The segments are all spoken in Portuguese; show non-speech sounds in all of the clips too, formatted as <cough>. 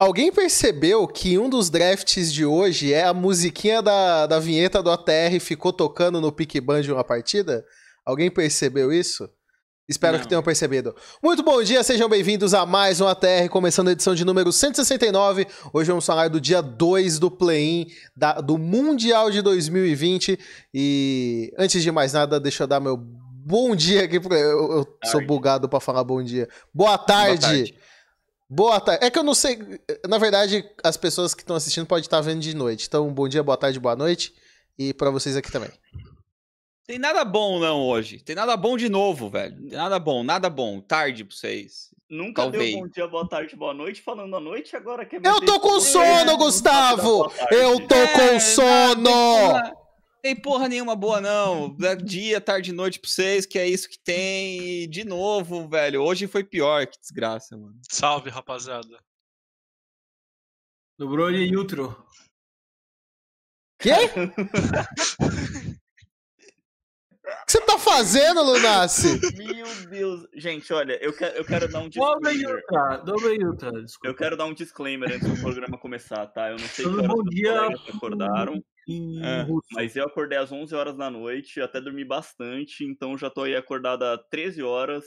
Alguém percebeu que um dos drafts de hoje é a musiquinha da, da vinheta do ATR ficou tocando no Pick Band uma partida? Alguém percebeu isso? Espero Não. que tenham percebido. Muito bom dia, sejam bem-vindos a mais um ATR, começando a edição de número 169. Hoje vamos falar do dia 2 do play-in do Mundial de 2020. E antes de mais nada, deixa eu dar meu bom dia aqui. Eu, eu sou bugado para falar bom dia. Boa tarde. Boa tarde. Boa tarde. É que eu não sei. Na verdade, as pessoas que estão assistindo podem estar vendo de noite. Então, bom dia, boa tarde, boa noite. E para vocês aqui também. Tem nada bom não hoje. Tem nada bom de novo, velho. Tem nada bom, nada bom. Tarde pra vocês. Nunca Talvez. deu bom dia, boa tarde, boa noite, falando a noite, agora quer <laughs> Eu tô com sono, Gustavo! Eu tô é, com sono! Tem porra nenhuma boa, não. Dia, tarde, noite pra vocês, que é isso que tem. E de novo, velho. Hoje foi pior, que desgraça, mano. Salve, rapaziada. Do Brody e Utro. Quê? O que você tá fazendo, Lunassi? Meu Deus. Gente, olha, eu quero, eu quero dar um disclaimer. Dobra Ultra, desculpa. Eu quero dar um disclaimer antes do programa começar, tá? Eu não sei que horas dia. acordaram é, mas eu acordei às 11 horas da noite, até dormi bastante, então já tô aí acordado há 13 horas.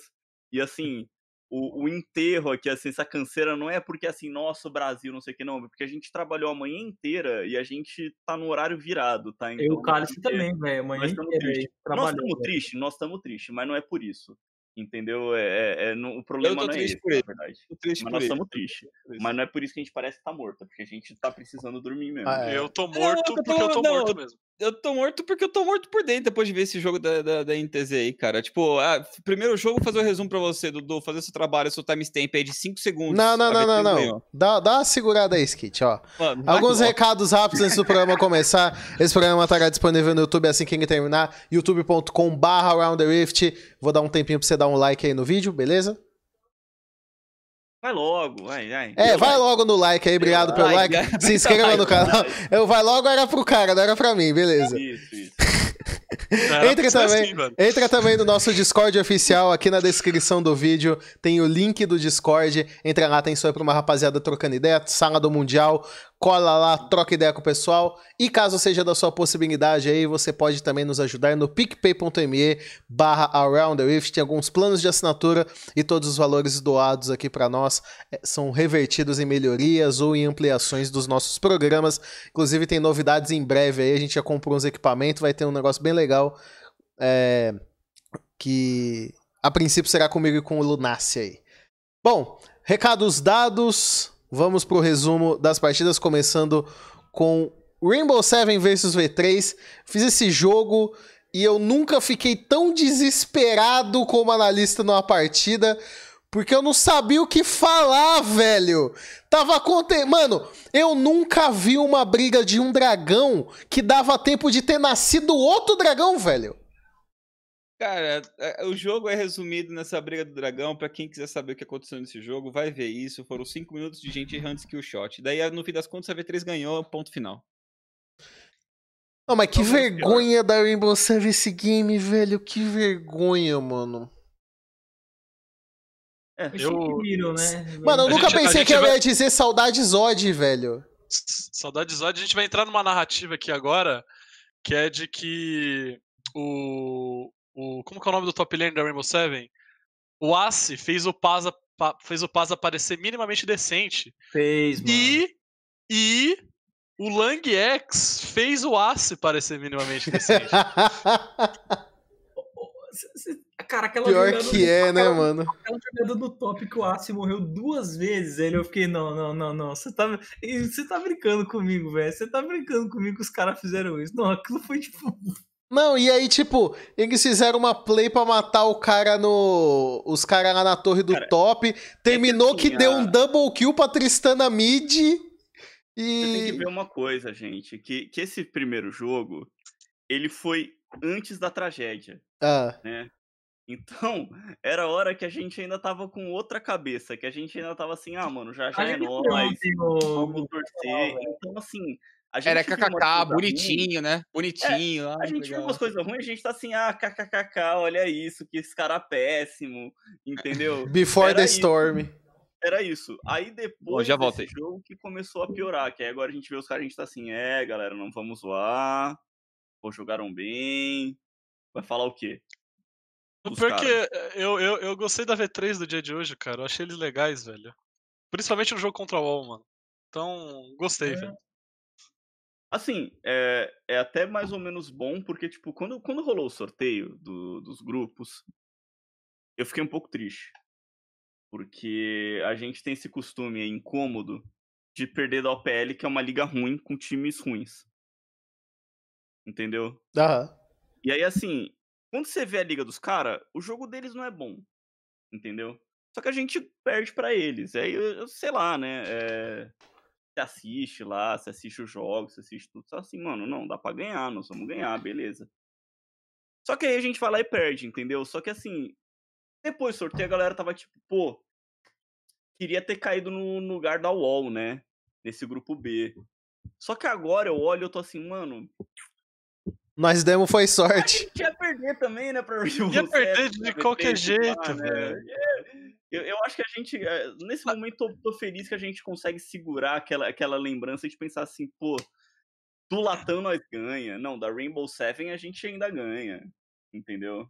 E assim, o, o, enterro aqui, assim, essa canseira não é porque assim, nosso Brasil, não sei o que, não, é porque a gente trabalhou a manhã inteira e a gente tá no horário virado, tá? Então, eu, o Cálice também, velho, amanhã inteira. Nós estamos tristes, nós estamos tristes, mas não é por isso. Entendeu? É, é, é não, o problema não é esse, na verdade. Mas nós estamos tristes. Mas não é por isso que a gente parece estar tá morto, é porque a gente tá precisando dormir mesmo. Ah, é. Eu tô morto não, eu tô, porque eu tô não, morto mesmo. Eu tô morto porque eu tô morto por dentro depois de ver esse jogo da, da, da NTZ aí, cara. Tipo, ah, primeiro jogo, vou fazer o um resumo pra você, Dudu, fazer seu trabalho, seu timestamp aí de 5 segundos. Não, não, não, não, não. Dá, dá uma segurada aí, Skit, ó. Mano, Alguns recados rápidos antes do programa começar. Esse programa estará disponível no YouTube assim que ele terminar. youtube.com/barra Vou dar um tempinho pra você dar um like aí no vídeo, beleza? Vai logo, vai, vai. É, vai logo no like aí, obrigado pelo like. like. <laughs> Se inscreva no canal. Eu vai logo era pro cara, não era pra mim, beleza. Isso, isso. <laughs> entra, também, assim, entra também no nosso Discord oficial, aqui na descrição do vídeo tem o link do Discord. Entra lá, tem só pra uma rapaziada trocando ideia, sala do Mundial cola lá, troca ideia com o pessoal. E caso seja da sua possibilidade aí, você pode também nos ajudar no picpay.me barra Around the Rift. Tem alguns planos de assinatura e todos os valores doados aqui para nós é, são revertidos em melhorias ou em ampliações dos nossos programas. Inclusive tem novidades em breve aí, a gente já comprou uns equipamentos, vai ter um negócio bem legal é, que a princípio será comigo e com o Lunassi aí. Bom, recados dados, Vamos pro resumo das partidas, começando com Rainbow Seven versus V3. Fiz esse jogo e eu nunca fiquei tão desesperado como analista numa partida, porque eu não sabia o que falar, velho. Tava acontecendo. Mano, eu nunca vi uma briga de um dragão que dava tempo de ter nascido outro dragão, velho. Cara, é, o jogo é resumido nessa briga do dragão. Para quem quiser saber o que aconteceu nesse jogo, vai ver isso. Foram 5 minutos de gente errando skill shot. Daí, no fim das contas, a V3 ganhou, ponto final. Não, mas que vergonha pior. da Rainbow Seven esse game, velho. Que vergonha, mano. É, eu... Viram, né? Mano, eu a nunca gente, pensei que eu ia dizer saudades Odd, velho. Saudades Odd. A gente vai entrar numa narrativa aqui agora, que é de que o, o como que é o nome do top lane da Rainbow Seven? O Ace fez o Paz, fez o Paz aparecer minimamente decente. Fez, mano. E, e o Lang X fez o Ace parecer minimamente decente. <laughs> Cara, aquela Pior que é, aquela, né, mano? Aquela jogada do top que o Ace morreu duas vezes, ele eu fiquei, não, não, não, não. Você tá, você tá brincando comigo, velho. Você tá brincando comigo que os caras fizeram isso. Não, aquilo foi tipo não, e aí, tipo, eles fizeram uma play pra matar o cara no. Os caras lá na torre do cara, top. Terminou é que, assim, que, deu a... um double kill pra Tristana mid. E. Você tem que ver uma coisa, gente. Que, que esse primeiro jogo, ele foi antes da tragédia. Ah. Né? Então, <laughs> era hora que a gente ainda tava com outra cabeça, que a gente ainda tava assim, ah, mano, já já é nóis, vamos torcer. Então, assim, era kkk, bonitinho, ruim. né? Bonitinho. É, a gente legal. viu umas coisas ruins, a gente tá assim, ah, kkkk, olha isso, que esse cara é péssimo, entendeu? Before Era the isso. Storm. era isso. Aí depois voltei. jogo que começou a piorar, que aí agora a gente vê os caras, a gente tá assim, é, galera, não vamos zoar, pô, jogaram bem, vai falar o quê? Porque eu, eu, eu gostei da V3 do dia de hoje, cara, eu achei eles legais, velho. Principalmente no jogo contra o Wall, mano. Então, gostei, é. velho. Assim, é, é até mais ou menos bom, porque, tipo, quando, quando rolou o sorteio do, dos grupos, eu fiquei um pouco triste. Porque a gente tem esse costume é incômodo de perder da OPL, que é uma liga ruim com times ruins. Entendeu? Aham. E aí, assim, quando você vê a liga dos caras, o jogo deles não é bom. Entendeu? Só que a gente perde para eles. Aí, eu, eu, sei lá, né? É você assiste lá, você assiste os jogos, você assiste tudo. Só assim, mano, não, dá pra ganhar, nós vamos ganhar, beleza. Só que aí a gente vai lá e perde, entendeu? Só que assim, depois do sorteio a galera tava tipo, pô, queria ter caído no lugar da UOL, né? Nesse grupo B. Só que agora eu olho e eu tô assim, mano. Nós demos foi sorte. A gente ia perder também, né? Pra <laughs> ia perder de qualquer jeito, lá, né? velho. Eu, eu acho que a gente, eh, nesse momento, tô, tô, feliz que a gente consegue segurar aquela, aquela lembrança de pensar assim, pô, do Latam nós ganha. Não, da Rainbow Seven a gente ainda ganha. Entendeu?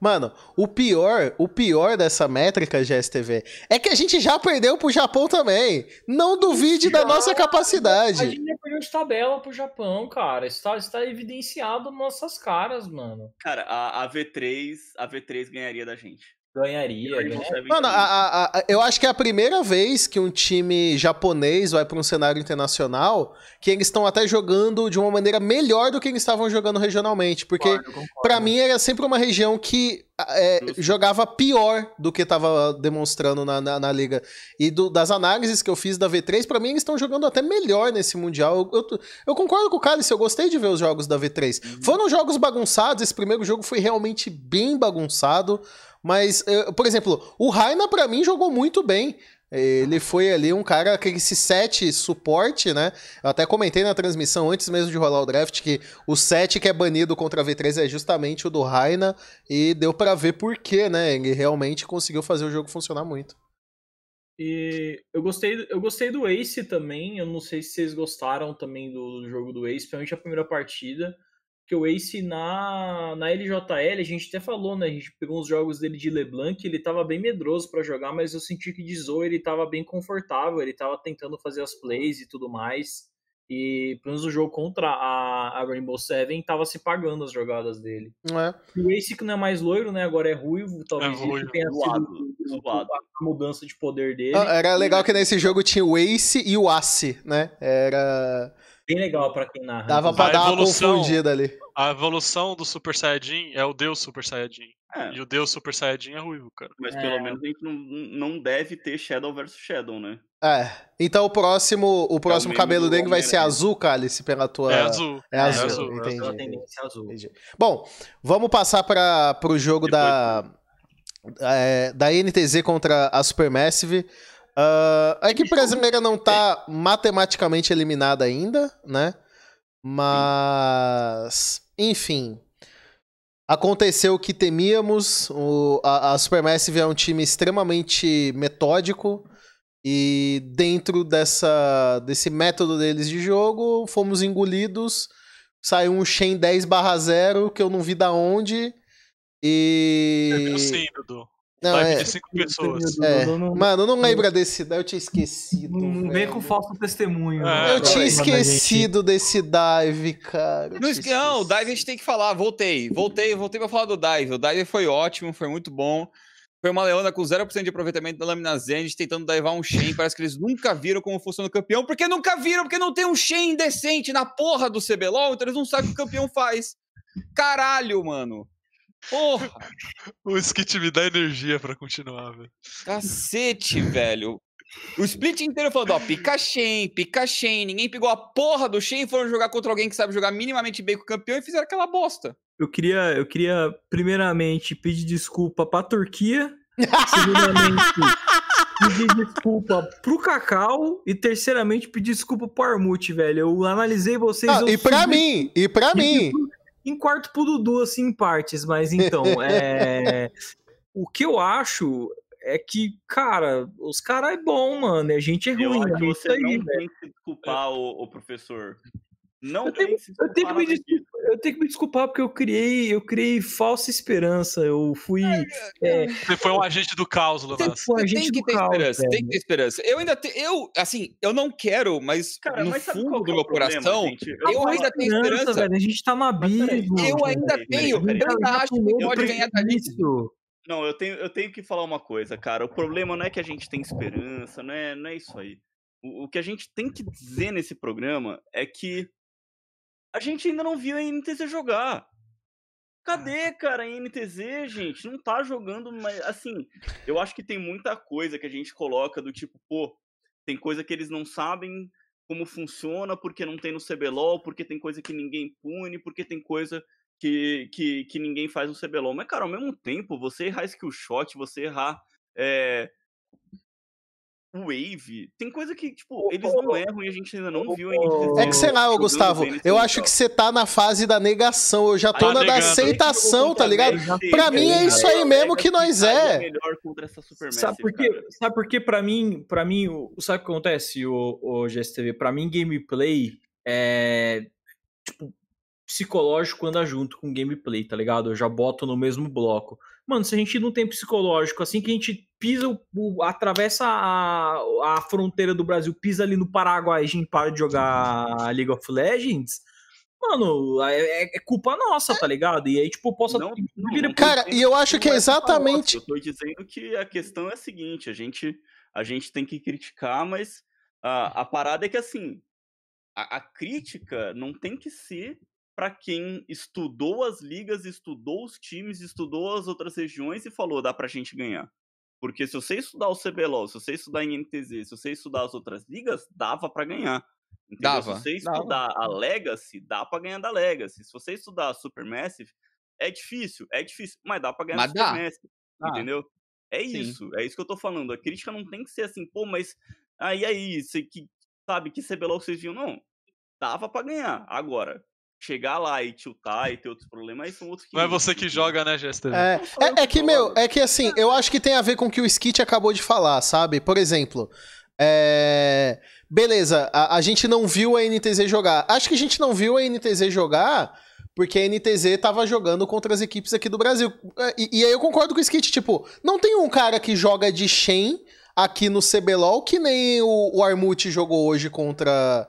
Mano, o pior, o pior dessa métrica GSTV é que a gente já perdeu pro Japão também. Não duvide já, da nossa capacidade. A gente perdeu de tabela pro Japão, cara. Está, está evidenciado nas nossas caras, mano. Cara, a, a V3, a V3 ganharia da gente. Ganharia, ganharia. Mano, a, a, a, eu acho que é a primeira vez que um time japonês vai para um cenário internacional que eles estão até jogando de uma maneira melhor do que eles estavam jogando regionalmente. Porque, para mim, era sempre uma região que é, jogava pior do que estava demonstrando na, na, na, liga. E do, das análises que eu fiz da V3, para mim, eles estão jogando até melhor nesse Mundial. Eu, eu, eu, concordo com o Cálice, eu gostei de ver os jogos da V3. Uhum. Foram jogos bagunçados, esse primeiro jogo foi realmente bem bagunçado. Mas, por exemplo, o Raina para mim jogou muito bem. Ele foi ali um cara que esse set suporte, né? Eu até comentei na transmissão antes mesmo de rolar o draft que o set que é banido contra a V3 é justamente o do Raina e deu para ver por quê, né? Ele realmente conseguiu fazer o jogo funcionar muito. E eu gostei, eu gostei do Ace também. Eu não sei se vocês gostaram também do jogo do Ace, principalmente a primeira partida que o Ace na, na LJL, a gente até falou, né? A gente pegou uns jogos dele de LeBlanc, ele tava bem medroso para jogar, mas eu senti que de Zoe ele tava bem confortável, ele tava tentando fazer as plays e tudo mais. E pelo menos o jogo contra a, a Rainbow Seven tava se pagando as jogadas dele. É. O Ace que não é mais loiro, né? Agora é ruivo, talvez é ruivo. tenha sido a mudança de poder dele. Ah, era legal que nesse jogo tinha o Ace e o Ace, né? Era bem legal para quem narra. Dava pra a dar evolução, uma confundida ali. A evolução do Super Saiyajin é o Deus Super Saiyajin. É. E o Deus Super Saiyajin é ruivo, cara. Mas é. pelo menos a gente não, não deve ter Shadow versus Shadow, né? É. Então o próximo, o próximo é o cabelo dele vai ser azul, Cálice, pela tua. É azul. É, é azul. azul. Entendi. tendência azul. Entendi. Bom, vamos passar para o jogo Depois, da. É, da NTZ contra a Supermassive. Uh, a equipe brasileira não está matematicamente eliminada ainda, né? Mas, enfim, aconteceu o que temíamos. O, a, a Supermassive é um time extremamente metódico. E dentro dessa, desse método deles de jogo, fomos engolidos. Saiu um Shen 10 0 que eu não vi da onde. E. É sim, Dudu. Não, Live é... de cinco pessoas. É. Mano, não lembra desse. Eu tinha esquecido. Não vem com falso testemunho. É, eu tinha esquecido desse dive, cara. Não, não, o dive a gente tem que falar. Voltei. Voltei, voltei pra falar do dive. O dive foi ótimo, foi muito bom. Foi uma leona com 0% de aproveitamento da lâmina Zenith tentando divar um Shen. Parece que eles nunca viram como funciona o campeão. Porque nunca viram, porque não tem um Shen decente na porra do CBLOL, então eles não sabem o que o campeão faz. Caralho, mano. Porra! o skit me dá energia para continuar, velho. Cacete, velho. O split inteiro falando, ó, pica Shen, pica Shen. Ninguém pegou a porra do Shen e foram jogar contra alguém que sabe jogar minimamente bem com o campeão e fizeram aquela bosta. Eu queria, eu queria primeiramente pedir desculpa pra Turquia. Segundamente, pedir desculpa pro Cacau. E terceiramente, pedir desculpa pro Armute, velho. Eu analisei vocês. Ah, e pra mim, e pra mim em quarto pro Dudu, assim, em partes, mas então, <laughs> é... o que eu acho é que, cara, os caras é bom, mano. A gente é ruim. Eu acho que você aí, não tem que desculpar o, o professor. Não eu tenho, eu, tenho que me desculpar, eu tenho que me desculpar porque eu criei, eu criei falsa esperança. Eu fui. É, Você foi um agente do caos, Lunas. Um tem que ter caos, esperança, velho. tem que ter esperança. Eu ainda tenho. Eu, assim, eu não quero, mas Cara, no mas fundo do é meu problema, coração, gente? eu, ainda tenho esperança. Velho, a gente tá no abismo. Eu ainda tenho. Eu ainda acho que pode ganhar dali. Não, eu tenho, eu tenho que falar uma coisa, cara. O problema não é que a gente tem esperança, não é, não é isso aí. O, o que a gente tem que dizer nesse programa é que a gente ainda não viu a NTZ jogar. Cadê, cara, a NTZ, gente? Não tá jogando, mas assim, eu acho que tem muita coisa que a gente coloca do tipo, pô, tem coisa que eles não sabem como funciona porque não tem no CBLOL, porque tem coisa que ninguém pune, porque tem coisa que, que, que ninguém faz no CBLOL. Mas, cara, ao mesmo tempo, você errar skill shot, você errar é, Wave, tem coisa que, tipo, eles não erram e a gente ainda não viu ainda. É que sei lá, Gustavo, eu acho que você tá na fase da negação, eu já tô tá na da aceitação, tá ligado? Pra mim é isso aí mesmo que nós é. Sabe por quê? Sabe por quê? Pra mim, pra mim, sabe o que acontece, o, o GSTV? Pra mim, gameplay é, tipo, psicológico anda junto com gameplay, tá ligado? Eu já boto no mesmo bloco. Mano, se a gente não tem psicológico, assim que a gente pisa, o, atravessa a, a fronteira do Brasil, pisa ali no Paraguai e a gente para de jogar League of Legends, mano, é, é, é culpa nossa, tá ligado? E aí, tipo, posso. Não, não, cara, e eu acho que é exatamente. Eu tô dizendo que a questão é a seguinte: a gente, a gente tem que criticar, mas a, a parada é que, assim, a, a crítica não tem que ser para quem estudou as ligas, estudou os times, estudou as outras regiões e falou, dá pra gente ganhar. Porque se você estudar o CBLOL, se você estudar em NTZ, se você estudar as outras ligas, dava para ganhar. Entendeu? Dava, se você estudar dava. a Legacy, dá para ganhar da Legacy. Se você estudar a Supermassive, é difícil, é difícil, mas dá para ganhar mas da Supermassive. Entendeu? É Sim. isso, é isso que eu tô falando. A crítica não tem que ser assim, pô, mas aí aí, você que sabe que CBLOL vocês viam, não. Dava para ganhar. Agora, chegar lá e tiltar e ter outros problemas, aí são outros que. Não é você que joga, né, Jester? É, é, é, que, meu, é que assim, eu acho que tem a ver com o que o Skit acabou de falar, sabe? Por exemplo, é... beleza, a, a gente não viu a NTZ jogar. Acho que a gente não viu a NTZ jogar porque a NTZ tava jogando contra as equipes aqui do Brasil. É, e, e aí eu concordo com o Skit, tipo, não tem um cara que joga de Shen aqui no CBLOL que nem o, o Armut jogou hoje contra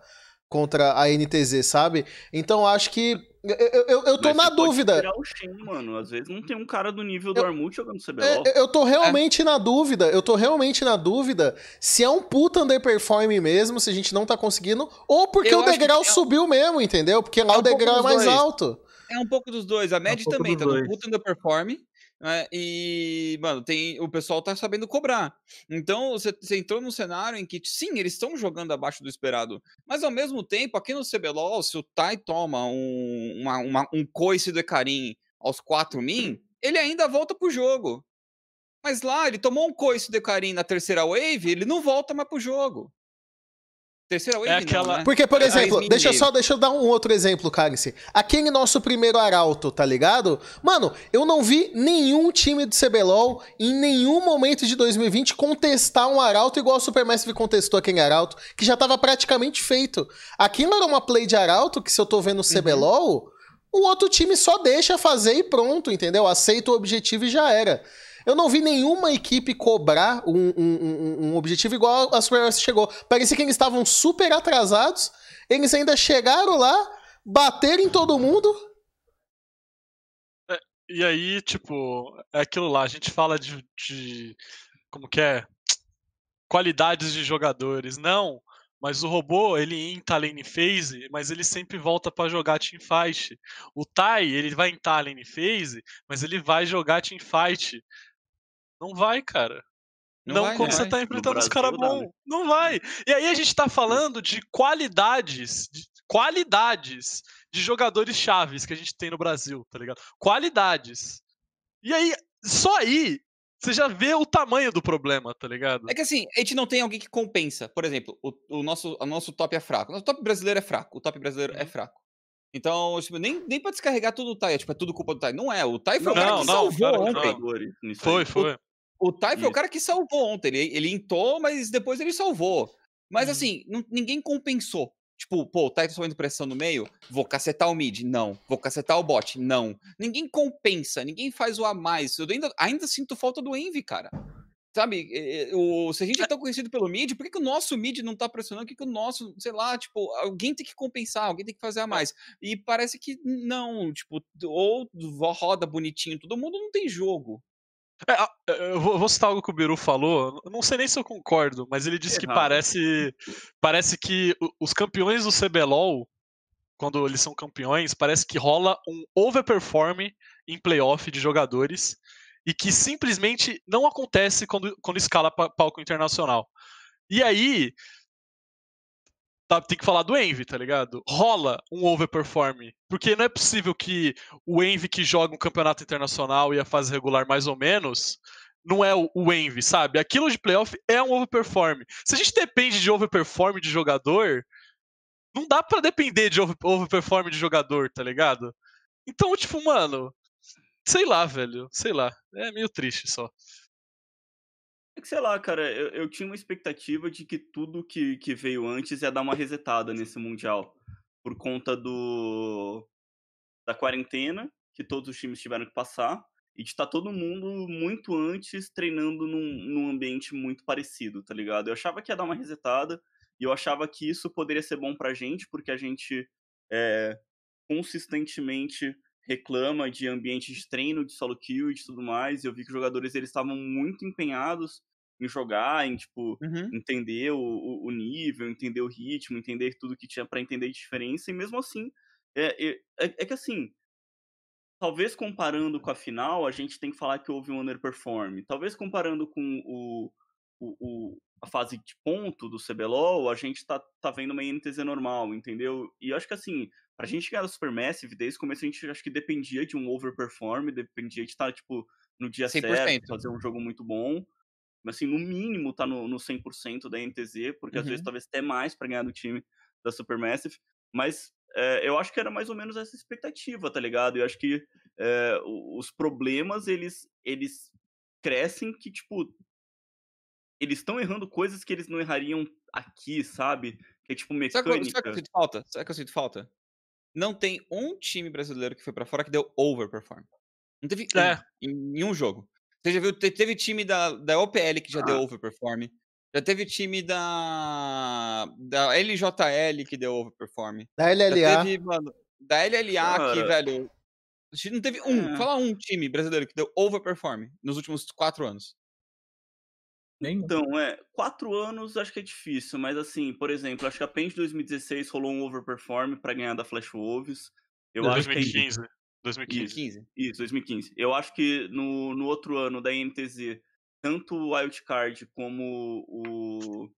contra a NTZ, sabe? Então acho que. Eu, eu, eu tô Mas na dúvida. O Shen, mano. Às vezes não tem um cara do nível do Armut jogando CBLOL. É, eu tô realmente é. na dúvida. Eu tô realmente na dúvida se é um puta underperform mesmo, se a gente não tá conseguindo, ou porque eu o degrau é... subiu mesmo, entendeu? Porque lá é um o degrau é mais dois. alto. É um pouco dos dois. A Mad um também tá no puta underperform. Né, e, mano, tem, o pessoal tá sabendo cobrar. Então, você, você entrou num cenário em que, sim, eles estão jogando abaixo do esperado. Mas, ao mesmo tempo, aqui no CBLOL, se o Tai toma um, uma, uma, um coice do Ecarim aos 4 min, ele ainda volta pro jogo. Mas lá, ele tomou um coice do Ecarim na terceira wave, ele não volta mais pro jogo. Terceira wave é aquela... Não, né? Porque, por é exemplo, deixa eu só deixa eu dar um outro exemplo, Cálice. Aquele nosso primeiro arauto, tá ligado? Mano, eu não vi nenhum time do CBLOL em nenhum momento de 2020 contestar um arauto igual o Supermassive contestou aquele arauto, que já tava praticamente feito. Aquilo era uma play de arauto que se eu tô vendo o CBLOL, uhum. o outro time só deixa fazer e pronto, entendeu? Aceita o objetivo e já era. Eu não vi nenhuma equipe cobrar um, um, um objetivo igual a Supermassive chegou. Parecia que eles estavam super atrasados, eles ainda chegaram lá, bateram em todo mundo. É, e aí, tipo, é aquilo lá, a gente fala de, de como que é? Qualidades de jogadores. Não, mas o robô, ele entra lane phase, mas ele sempre volta para jogar teamfight. O Tai, ele vai entrar lane phase, mas ele vai jogar teamfight. Não vai, cara. Não, não vai, quando você tá enfrentando os caras bons. Não vai. E aí a gente tá falando de qualidades, de qualidades de jogadores chaves que a gente tem no Brasil, tá ligado? Qualidades. E aí, só aí, você já vê o tamanho do problema, tá ligado? É que assim, a gente não tem alguém que compensa. Por exemplo, o, o nosso, o nosso top é fraco. O nosso top brasileiro é fraco. O top brasileiro é uhum. fraco. Então, tipo, nem, nem pra descarregar tudo o Tai, é, tipo, é tudo culpa do Tai. Não é, o Tai foi não, o cara que não, salvou ontem. Foi, foi. O Tai foi o cara que salvou ontem. Ele, ele intou, mas depois ele salvou. Mas uhum. assim, não, ninguém compensou. Tipo, pô, o tá sofrendo pressão no meio, vou cacetar o mid. Não. Vou cacetar o bot. Não. Ninguém compensa, ninguém faz o a mais. Eu ainda, ainda sinto falta do Envy, cara. Sabe, o, se a gente é tão conhecido pelo mid, por que, que o nosso mid não tá pressionando? Por que, que o nosso, sei lá, tipo, alguém tem que compensar, alguém tem que fazer a mais. E parece que não, tipo, ou roda bonitinho, todo mundo não tem jogo. É, eu vou citar algo que o Biru falou, não sei nem se eu concordo, mas ele disse que parece, parece que os campeões do CBLOL, quando eles são campeões, parece que rola um overperform em playoff de jogadores e que simplesmente não acontece quando, quando escala palco internacional. E aí, tá, tem que falar do Envy, tá ligado? Rola um overperform. Porque não é possível que o Envy que joga um campeonato internacional e a fase regular mais ou menos, não é o, Envy, sabe? Aquilo de playoff é um overperform. Se a gente depende de overperform de jogador, não dá para depender de overperform de jogador, tá ligado? Então, tipo, mano, Sei lá, velho. Sei lá. É meio triste só. É que sei lá, cara, eu, eu tinha uma expectativa de que tudo que, que veio antes ia dar uma resetada nesse Mundial. Por conta do. da quarentena, que todos os times tiveram que passar, e de estar tá todo mundo muito antes treinando num, num ambiente muito parecido, tá ligado? Eu achava que ia dar uma resetada, e eu achava que isso poderia ser bom pra gente, porque a gente é, consistentemente reclama de ambiente de treino, de solo kill e de tudo mais. Eu vi que os jogadores eles estavam muito empenhados em jogar, em tipo uhum. entender o, o, nível, entender o ritmo, entender tudo que tinha para entender de diferença. E mesmo assim, é, é, é, que assim, talvez comparando com a final, a gente tem que falar que houve um underperform. Talvez comparando com o, o, o, a fase de ponto do CBLOL, a gente tá, tá vendo uma INTZ normal, entendeu? E eu acho que assim, pra gente ganhar a Supermassive, desde o começo a gente acho que dependia de um overperform, dependia de estar, tipo, no dia 100%. certo, fazer um jogo muito bom. Mas assim, no mínimo tá no, no 100% da NTZ, porque uhum. às vezes uhum. talvez até mais para ganhar do time da Supermassive. Mas é, eu acho que era mais ou menos essa expectativa, tá ligado? Eu acho que é, os problemas, eles, eles crescem que, tipo, eles estão errando coisas que eles não errariam aqui, sabe? Que é tipo mecânica. Sabe, sabe que eu sinto falta? Sabe que eu sinto falta? Não tem um time brasileiro que foi para fora que deu overperform. Não teve é. um, em nenhum jogo. Você já viu, teve time da, da OPL que já ah. deu overperform. Já teve time da da LJL que deu overperform. Da LLA. Já teve, mano, da LLA Cara. que, velho, não teve um, é. fala um time brasileiro que deu overperform nos últimos quatro anos. Então, é, quatro anos acho que é difícil, mas assim, por exemplo, acho que a PEN de 2016 rolou um overperform para ganhar da Flash Wolves. Eu 2015. Acho que... 2015. Isso, 2015. Eu acho que no, no outro ano da INTZ, tanto o Wildcard como o, o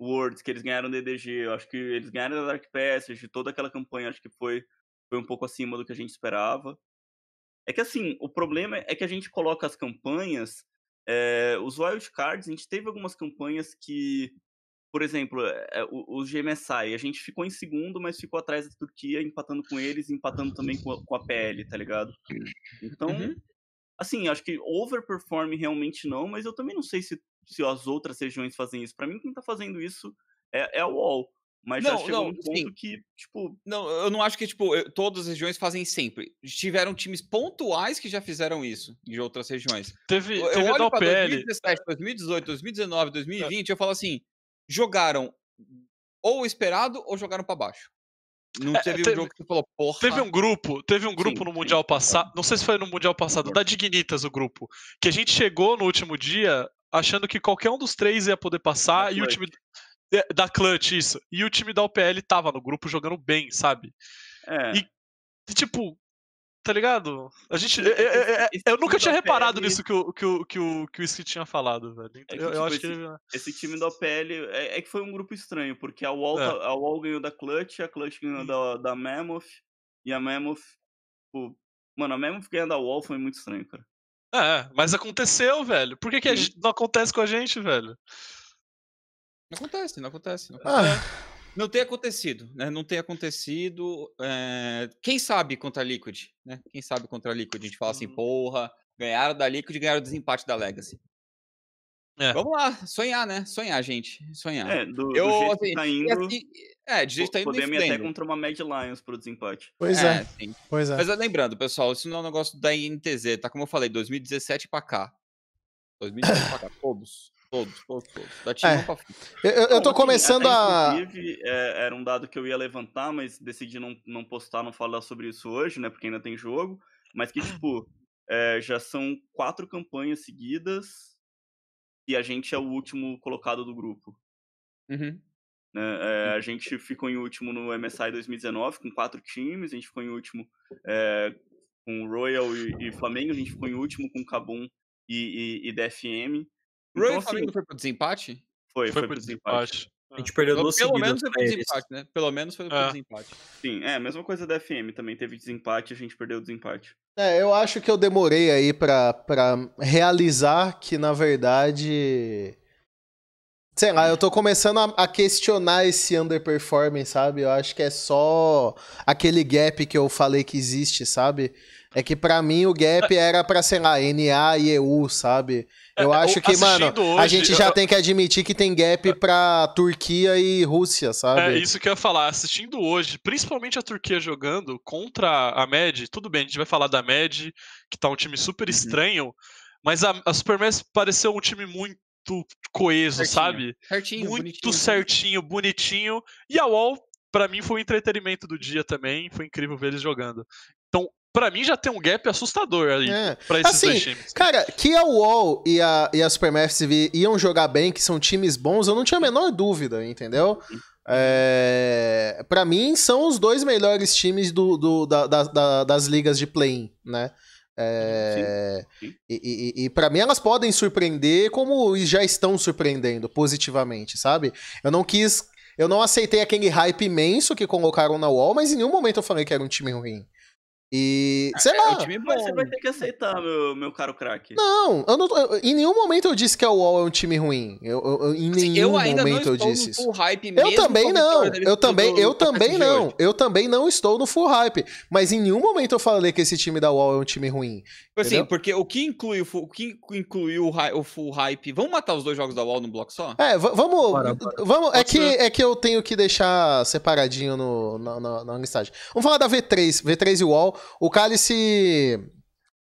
Worlds, que eles ganharam do EDG, eu acho que eles ganharam da Dark Passage, toda aquela campanha, acho que foi, foi um pouco acima do que a gente esperava. É que assim, o problema é que a gente coloca as campanhas é, os wildcards, a gente teve algumas campanhas que, por exemplo, é, o, o GMSI, a gente ficou em segundo, mas ficou atrás da Turquia, empatando com eles, empatando também com a, com a PL, tá ligado? Então, uhum. assim, acho que overperform realmente não, mas eu também não sei se, se as outras regiões fazem isso. Para mim, quem tá fazendo isso é, é a UOL. Mas não, já chegou não, um ponto sim. que, tipo. Não, eu não acho que, tipo, eu, todas as regiões fazem sempre. Tiveram times pontuais que já fizeram isso de outras regiões. Teve, eu, teve eu olho pra 2017, 2018, 2019, 2020, é. eu falo assim: jogaram ou esperado ou jogaram para baixo. Não é, teve, teve um jogo que você falou, porra. Teve um grupo, teve um grupo sim, no Mundial sim, passado. Não sei se foi no Mundial passado, da Dignitas o grupo. Que a gente chegou no último dia achando que qualquer um dos três ia poder passar e o time da Clutch, isso. E o time da UPL tava no grupo jogando bem, sabe? É. E, tipo, tá ligado? A gente. Esse, eu, eu, eu nunca tinha reparado nisso que o, que o, que o, que o Ski tinha falado, velho. É que, eu, tipo, acho esse, que. Esse time da OPL é, é, que foi um grupo estranho, porque a Wall, é. a Wall ganhou da Clutch, a Clutch ganhou da, da Mammoth, e a Mammoth. Tipo, mano, a Mammoth ganhando da Wall foi muito estranho, cara. É, mas aconteceu, velho. Por que, que gente, não acontece com a gente, velho? Não acontece, não acontece. Não, acontece. Ah. não tem acontecido, né? Não tem acontecido. É... Quem sabe contra a Liquid, né? Quem sabe contra a Liquid? A gente fala assim, uhum. porra, ganharam da Liquid e ganharam o desempate da Legacy. É. Vamos lá, sonhar, né? Sonhar, gente. Sonhar. É, do, eu, do jeito assim, que tá indo. Assim, é, de jeito tá indo. Podemos ir até contra uma Mad Lions pro desempate. Pois é. é. Sim. Pois é. Mas lembrando, pessoal, isso não é um negócio da INTZ, tá? Como eu falei, 2017 pra cá. 2017 pra cá, todos. Todos, todos, todos. Da é. pra eu, eu, eu tô assim, começando a. Inclusive, é, era um dado que eu ia levantar, mas decidi não, não postar, não falar sobre isso hoje, né? Porque ainda tem jogo. Mas que, tipo, é, já são quatro campanhas seguidas e a gente é o último colocado do grupo. Uhum. Né, é, a gente ficou em último no MSI 2019 com quatro times, a gente ficou em último é, com Royal e, e, Flamengo, a gente ficou em último com Cabum e, e, e DFM. Royal então, e Flamengo assim, foi pro desempate? Foi, foi, foi pro desempate. desempate. A gente perdeu duas Pelo menos foi pro desempate, né? Pelo menos foi pro é. desempate. Sim, é, a mesma coisa da FM, também teve desempate, a gente perdeu o desempate. É, eu acho que eu demorei aí pra, pra realizar que, na verdade. Sei lá, eu tô começando a, a, questionar esse underperforming, sabe? Eu acho que é só aquele gap que eu falei que existe, sabe? É que para mim o gap era pra, sei lá, NA e EU, sabe? Eu é, acho que, mano, hoje, a gente já eu... tem que admitir que tem gap pra Turquia e Rússia, sabe? É isso que eu ia falar. Assistindo hoje, principalmente a Turquia jogando contra a MED, tudo bem, a gente vai falar da MED, que tá um time super uhum. estranho, mas a, a Supermass pareceu um time muito coeso, certinho. sabe? Certinho, muito bonitinho. certinho, bonitinho. E a Wall, para mim, foi o entretenimento do dia também. Foi incrível ver eles jogando. Então, para mim já tem um gap assustador aí é. pra esses assim, dois times. Cara, que a UOL e a, e a Supermassive iam jogar bem, que são times bons, eu não tinha a menor dúvida, entendeu? É, para mim, são os dois melhores times do, do da, da, das ligas de play-in, né? É, sim, sim. E, e, e para mim elas podem surpreender como já estão surpreendendo positivamente, sabe? Eu não quis. Eu não aceitei aquele hype imenso que colocaram na wall, mas em nenhum momento eu falei que era um time ruim. E. Sei é, lá. É um time bom. Você vai ter que aceitar, meu, meu caro craque. Não, eu não eu, em nenhum momento eu disse que a UOL é um time ruim. Eu, eu em assim, nenhum momento eu disse isso. eu também não. Eu também, eu também não. Eu também não estou no full hype. Mas em nenhum momento eu falei que esse time da UOL é um time ruim. Assim, porque o que inclui o, o que inclui o, o, full hype. Vamos matar os dois jogos da UOL num bloco só? É, vamos. Bora, bora. vamos é, que, é que eu tenho que deixar separadinho no, na, na, na listagem. Vamos falar da V3. V3 e UOL. O Cálice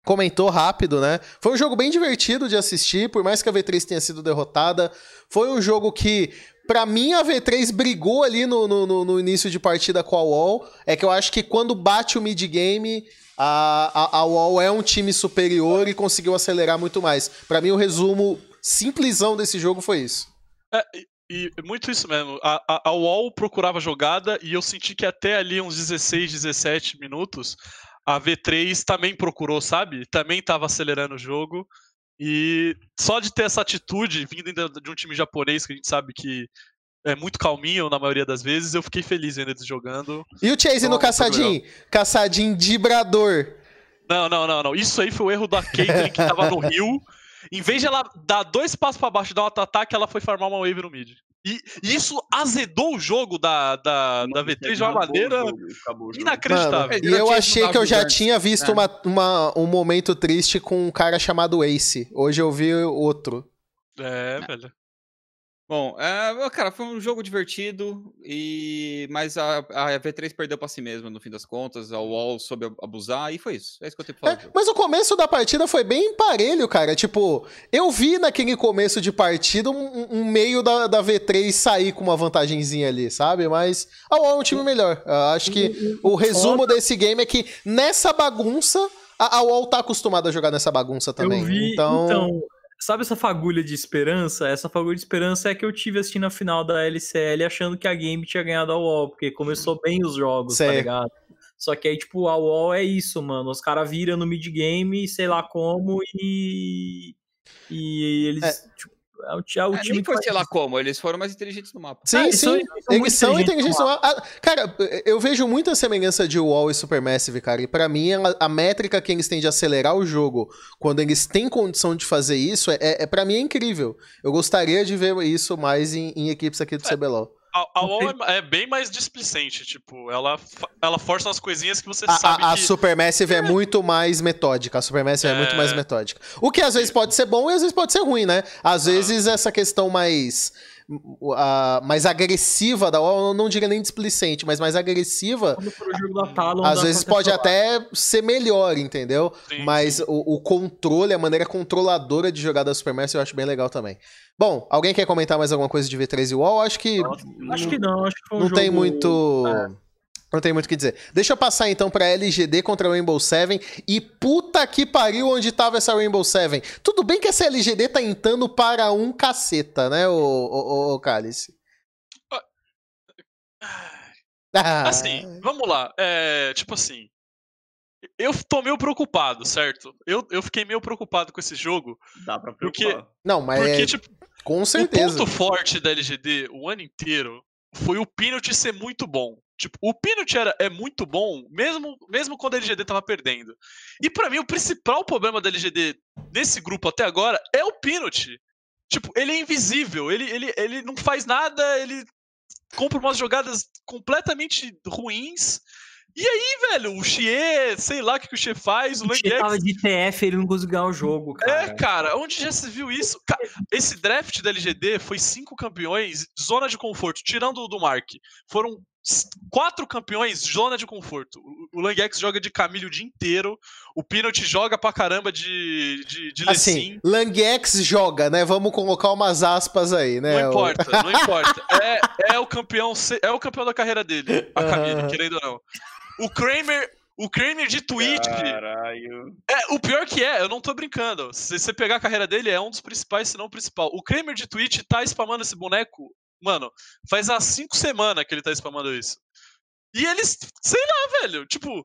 comentou rápido, né? Foi um jogo bem divertido de assistir, por mais que a V3 tenha sido derrotada. Foi um jogo que, para mim, a V3 brigou ali no, no, no, início de partida com a UOL. É que eu acho que quando bate o mid-game, a, a, a UOL é um time superior e conseguiu acelerar muito mais. Para mim, o resumo simplesão desse jogo foi isso. É, e muito isso mesmo. A, a, a UOL procurava jogada e eu senti que até ali uns 16, 17 minutos a V3 também procurou, sabe? Também estava acelerando o jogo. E só de ter essa atitude vindo de um time japonês que a gente sabe que é muito calminho na maioria das vezes, eu fiquei feliz vendo eles jogando. E o Chase no caçadinho? Caçadinho dibrador. Não, não, não, não. Isso aí foi o erro da Caitlyn que tava no Rio. Em vez de ela dar dois passos para baixo e dar um auto-ataque, ela foi farmar uma wave no mid. E, e, isso azedou o jogo da, da, da V3 de uma maneira inacreditável. Mano, e eu achei que eu já tinha visto é. uma, uma, um momento triste com um cara chamado Ace. Hoje eu vi outro. É, velho. Bom, é, cara, foi um jogo divertido, e mas a, a V3 perdeu pra si mesma no fim das contas, a UOL soube abusar, e foi isso. É isso que eu tenho pra falar. É, mas o começo da partida foi bem parelho, cara. Tipo, eu vi naquele começo de partida um, um meio da, da V3 sair com uma vantagenzinha ali, sabe? Mas a UOL é um time melhor. Eu acho que o resumo desse game é que nessa bagunça, a, a UOL tá acostumada a jogar nessa bagunça também. Eu vi, então... então Sabe essa fagulha de esperança? Essa fagulha de esperança é que eu tive assistindo a final da LCL achando que a Game tinha ganhado a UOL, porque começou bem os jogos, tá ligado? Só que aí, tipo, a UOL é isso, mano. Os caras viram no mid-game, sei lá como, e. E eles. É. Tipo, é o, é o é, time nem foi, sei lá como, eles foram mais inteligentes no mapa. Sim, ah, sim, eles são, inteligentes no mapa. Ah, cara, eu vejo muita semelhança de Wall e Supermassive, cara, e pra mim a, a, métrica que eles têm de acelerar o jogo quando eles têm condição de fazer isso, é, é, é pra mim é incrível. Eu gostaria de ver isso mais em, em equipes aqui do é. CBLOL. A, a é, é, bem mais displicente, tipo, ela, ela força umas coisinhas que você a, sabe a, que... A Supermassive é. é muito mais metódica, a Supermassive é. é muito mais metódica. O que às vezes pode ser bom e às vezes pode ser ruim, né? Às vezes essa questão mais a mais agressiva da eu não diria nem displicente, mas mais agressiva, Talon, às vezes pode até ser melhor, entendeu? Sim, mas sim. O, o, controle, a maneira controladora de jogar da Supermassive eu acho bem legal também. Bom, alguém quer comentar mais alguma coisa de V3 e WoW? Acho que. Acho que não, acho que um Não jogo... tem muito. É. Não tem muito o que dizer. Deixa eu passar então pra LGD contra Rainbow Seven. E puta que pariu onde tava essa Rainbow Seven. Tudo bem que essa LGD tá entrando para um caceta, né, o, o, o Cálice? Ah. Assim, vamos lá. É, tipo assim. Eu tô meio preocupado, certo? Eu, eu fiquei meio preocupado com esse jogo. Dá pra preocupar. Porque, não, mas porque, é... tipo, com certeza. O ponto forte da LGD o ano inteiro foi o Peanut ser muito bom. Tipo, o Peanut era, é muito bom, mesmo, mesmo quando a LGD tava perdendo. E para mim, o principal problema da LGD nesse grupo até agora é o Peanut. Tipo, ele é invisível, ele, ele, ele não faz nada, ele compra umas jogadas completamente ruins e aí, velho, o Xie, sei lá o que, que o Xie faz, o, Xie tava de TF, ele não conseguiu ganhar o jogo, cara. É, cara, onde já se viu isso? Esse draft da LGD foi cinco campeões, zona de conforto, tirando o do Mark. Foram quatro campeões, zona de conforto. O Langex joga de Camille o dia inteiro, o Peanut joga pra caramba de, de, de Assim, Langex joga, né? Vamos colocar umas aspas aí, né? Não importa, <laughs> não importa. É, é, o campeão, é o campeão da carreira dele, a Camille, querendo ou não. O Kramer, o Kramer de Twitch. Caralho. É, o pior que é, eu não tô brincando. Se você pegar a carreira dele, é um dos principais, se não o principal. O Kramer de Twitch tá spamando esse boneco, mano, faz há cinco semanas que ele tá spamando isso. E eles, sei lá, velho, tipo.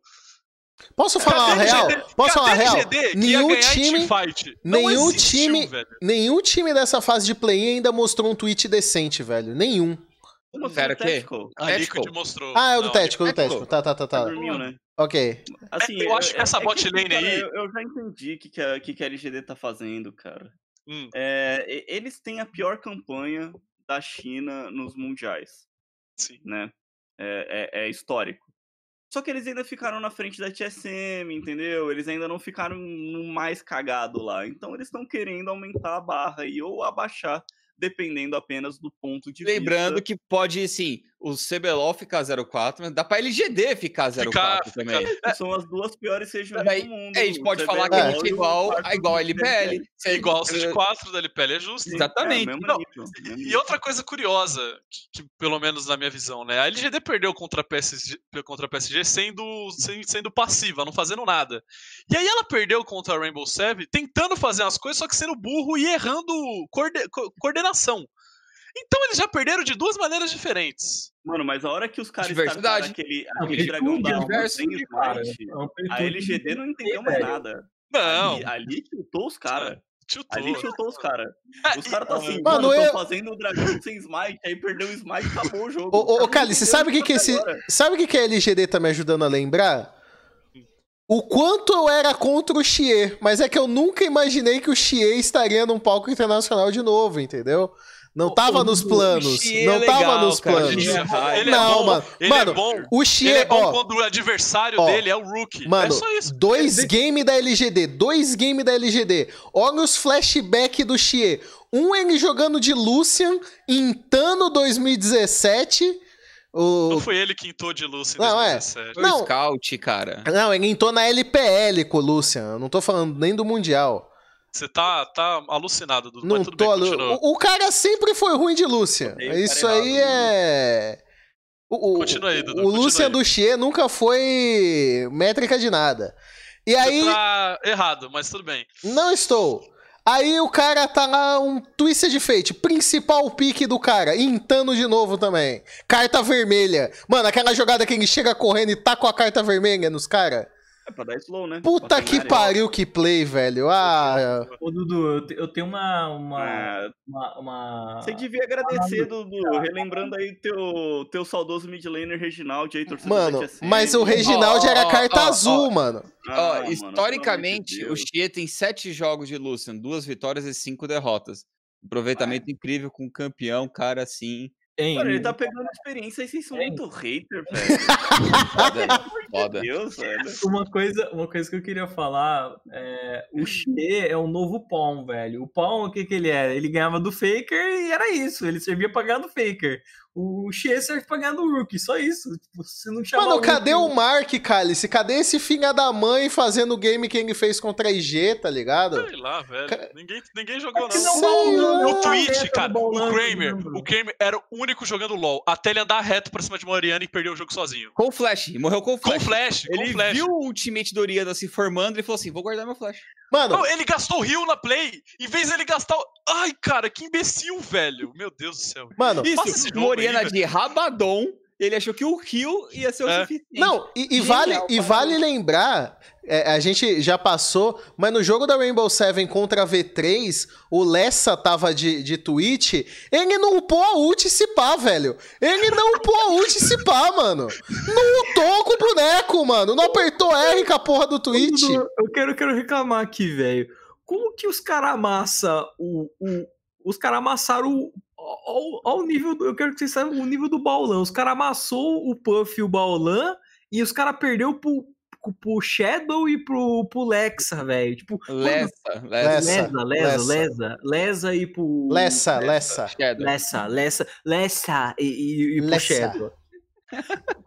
Posso falar a real? Posso falar a real? Nenhum time, nenhum time, nenhum time dessa fase de play ainda mostrou um tweet decente, velho. Nenhum. Como Cara, o quê? A Liquid mostrou. Ah, é o do Tético, o do Tético. Tá, tá, tá, tá. Dormiu, né? Ok. Assim, eu acho que essa é bot lane aí. Eu, eu, já entendi o que, que, a, que, que a LGD tá fazendo, cara. Hum. É, eles têm a pior campanha da China nos mundiais. Sim. Né? É, é, é, histórico. Só que eles ainda ficaram na frente da TSM, entendeu? Eles ainda não ficaram no mais cagado lá. Então eles estão querendo aumentar a barra e ou abaixar dependendo apenas do ponto de Lembrando vista. que pode, sim, o CBLOL ficar 04, mas dá pra LGD ficar 04 ficar, também. Ficar... São as duas piores regiões é, do mundo. É, a gente pode falar que a gente é igual, é igual a LPL. É igual o CT4 da LPL, é justo. Exatamente. É, Não, e outra coisa curiosa, que, que, pelo menos na minha visão, né? A LGD perdeu contra a PSG, contra a PSG sendo, sendo passiva, não fazendo nada. E aí ela perdeu contra a Rainbow Seven tentando fazer as coisas, só que sendo burro e errando coorden coordenação. Então eles já perderam de duas maneiras diferentes. Mano, mas a hora que os caras estavam aquele, aquele dragão da alma sem smite, a LGD não entendeu mais nada. Não. Ali, ali tiltou os caras. Chutou. Ali chutou os caras. É, os caras tá assim, mano, eu... fazendo o dragão sem smite, aí perdeu o smite e acabou o jogo. Ô, ô Cali, você sabe o que, que esse. Sabe o que, que a LGD tá me ajudando a lembrar? O quanto eu era contra o Xie, mas é que eu nunca imaginei que o Xie estaria num palco internacional de novo, entendeu? Não tava nos planos. Não é legal, tava nos planos. Ele não, é bom, mano. Ele mano, é bom. O Xie, ele é bom ó, quando o adversário ó, dele é o rookie. Mano, é só isso. dois game da LGD. Dois game da LGD. Olha os flashback do Xie. Um ele jogando de Lucian em Tano 2017. O... Não foi ele que entrou de Lucian em 2017. É. Foi não, o Scout, cara. Não, ele entrou na LPL com o Lucian. Eu não tô falando nem do Mundial. Você tá, tá alucinado, do Não tô bem, o, o, cara sempre foi ruim de Lúcia. Isso aí é. O, continua aí, Dudu. O Lúcia do Xie nunca foi métrica de nada. E aí. Você tá errado, mas tudo bem. Não estou. Aí o cara tá lá, um Twisted Fate, principal pique do cara, intando de novo também. Carta vermelha. Mano, aquela jogada que ele chega correndo e tá com a carta vermelha nos caras. É pra dar slow, né? Puta que pariu que play, velho. Ah. Ô, Dudu, eu tenho uma. uma, ah, uma, uma... Você devia agradecer, ah, Dudu. Relembrando aí teu, teu saudoso midlaner Reginald aí, torcedor Mano, mas o Reginald oh, era oh, carta oh, azul, mano. Ah, mano, historicamente, o Xie tem sete jogos de Lucian, duas vitórias e cinco derrotas. Aproveitamento incrível com um campeão, cara, assim. Hein, Mano, ele tá pegando experiência e vocês são muito hater, <laughs> velho. Foda. Deus. Uma coisa, uma coisa que eu queria falar é. O Xê é o novo Pão, velho. O Pão, o que que ele era? Ele ganhava do Faker e era isso. Ele servia pra ganhar do Faker. O Xê serve pra ganhar do Rookie, só isso. Tipo, se não chamar Mano, cadê o Mark, Cálice? Cadê esse filha da mãe fazendo o game que ele fez contra a IG, tá ligado? Sei lá, velho. Ca... Ninguém, ninguém jogou, é não. não, não, não. O Twitch, cara, o Kramer, o Kramer era o único jogando LOL, até ele andar reto pra cima de uma Oriana e perder o jogo sozinho. Com o Flash, morreu com o Flash. Com Flash, ele com Flash. viu o ultimate do Oriana se formando e falou assim, vou guardar meu Flash. Mano, não, ele gastou heal na play, em vez de ele gastar. Ai, cara, que imbecil, velho. Meu Deus do céu. Mano, isso, Moriana de Rabadon ele achou que o Rio ia ser o é. suficiente. Não, e, e vale, e vale lembrar, é, a gente já passou, mas no jogo da Rainbow Seven contra a V3, o Lessa tava de, de Twitch, ele não upou a ult se pá, velho. Ele não upou a ult se pá, mano. Não ultou com o boneco, mano. Não apertou R com a porra do Twitch. Eu quero, quero reclamar aqui, velho. Como que os caras amassam o, o. Os caras amassaram Olha o nível, do, eu quero que vocês saibam o nível do Baulã. Os caras amassou o Puff e o Baulã e os caras perdeu pro, pro Shadow e pro, pro Lexa, velho. Tipo, Lessa, Lessa, Lesa, Lesa, Lesa, Lesa e pro. Lessa, Lessa. Lessa, Lessa, Lessa e, e, e pro Shadow. <laughs>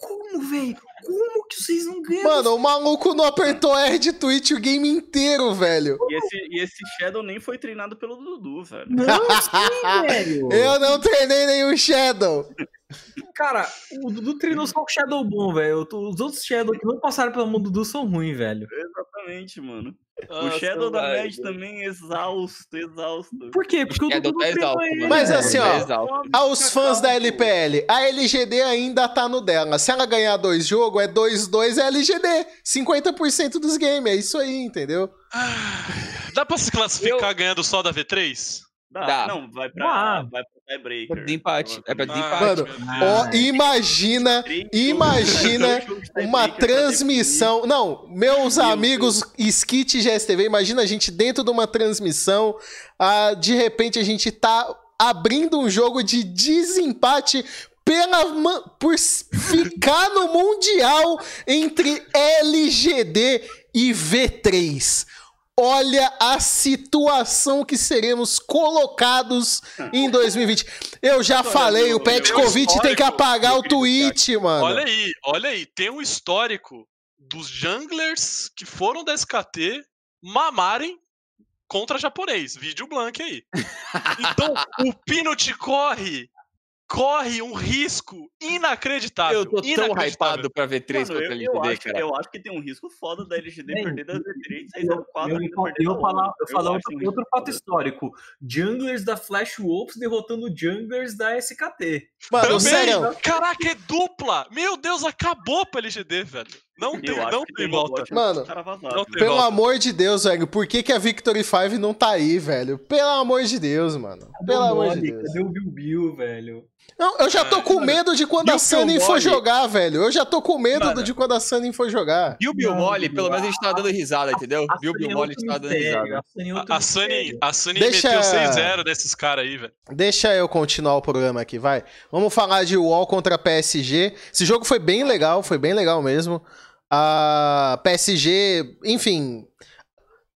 Como, velho? Como que vocês não ganham? Mano, o maluco não apertou R de Twitch o game inteiro, velho. E esse, e esse Shadow nem foi treinado pelo Dudu, velho. Não, sim, velho. Eu não treinei nenhum Shadow. Cara, o Dudu treinou só o Shadow bom, velho. Os outros Shadow que não passaram pelo mão do Dudu são ruins, velho. Exatamente, mano. Nossa, o Shadow da Mad também exausto, exausto. Por quê? Porque o Dudu tá exausto, mano. Mas assim, ó, aos fãs da LPL, a LGD ainda tá no dela. Se ela ganhar dois jogos, é 2-2 é LGD. 50% dos games, é isso aí, entendeu? Dá pra se classificar Eu... ganhando só da V3? Dá. Dá. Não, vai pra, ah. vai pra tiebreaker. É de empate. É pra de empate. Mano, ó, imagina, imagina uma transmissão. Não, meus amigos Skit GSTV, imagina a gente dentro de uma transmissão. Ah, de repente a gente tá abrindo um jogo de desempate pela por ficar no mundial entre LGD e V3. Olha a situação que seremos colocados <laughs> em 2020. Eu já falei, o Petkovic tem que apagar o tweet, mano. Olha aí, olha aí, tem um histórico dos junglers que foram da SKT mamarem contra japonês. Vídeo blank aí. <laughs> Então, o Pinot corre corre um risco inacreditável. Eu tô tão hypado pra V3 Mano, contra a LGD, eu acho, cara. Eu acho que tem um risco foda da LGD Bem, perder da V3 604. Eu, eu, eu, eu, falar, eu falar outro, outro fato histórico. Junglers da Flash Wolves derrotando junglers da SKT. Mano, Também, sério. Caraca, é dupla! Meu Deus, acabou pra LGD, velho. Não tem, não tem volta. Mano, tem pelo volta. amor de Deus, velho, por que, que a Victory 5 não tá aí, velho? Pelo amor de Deus, mano. Pelo amor de Deus. Cadê o Bill Bill, velho? Não, eu já tô com medo de quando a Sunny for jogar, velho. Eu já tô com medo Mano, de quando a Sunny for jogar. Bill Bill Molly, pelo menos a gente tá dando risada, entendeu? Bill Bill Molly tá dando risada. A Sunny, a Sunny Deixa... meteu 6-0 nesses caras aí, velho. Deixa eu continuar o programa aqui, vai. Vamos falar de UOL contra PSG. Esse jogo foi bem legal, foi bem legal mesmo. A PSG, enfim.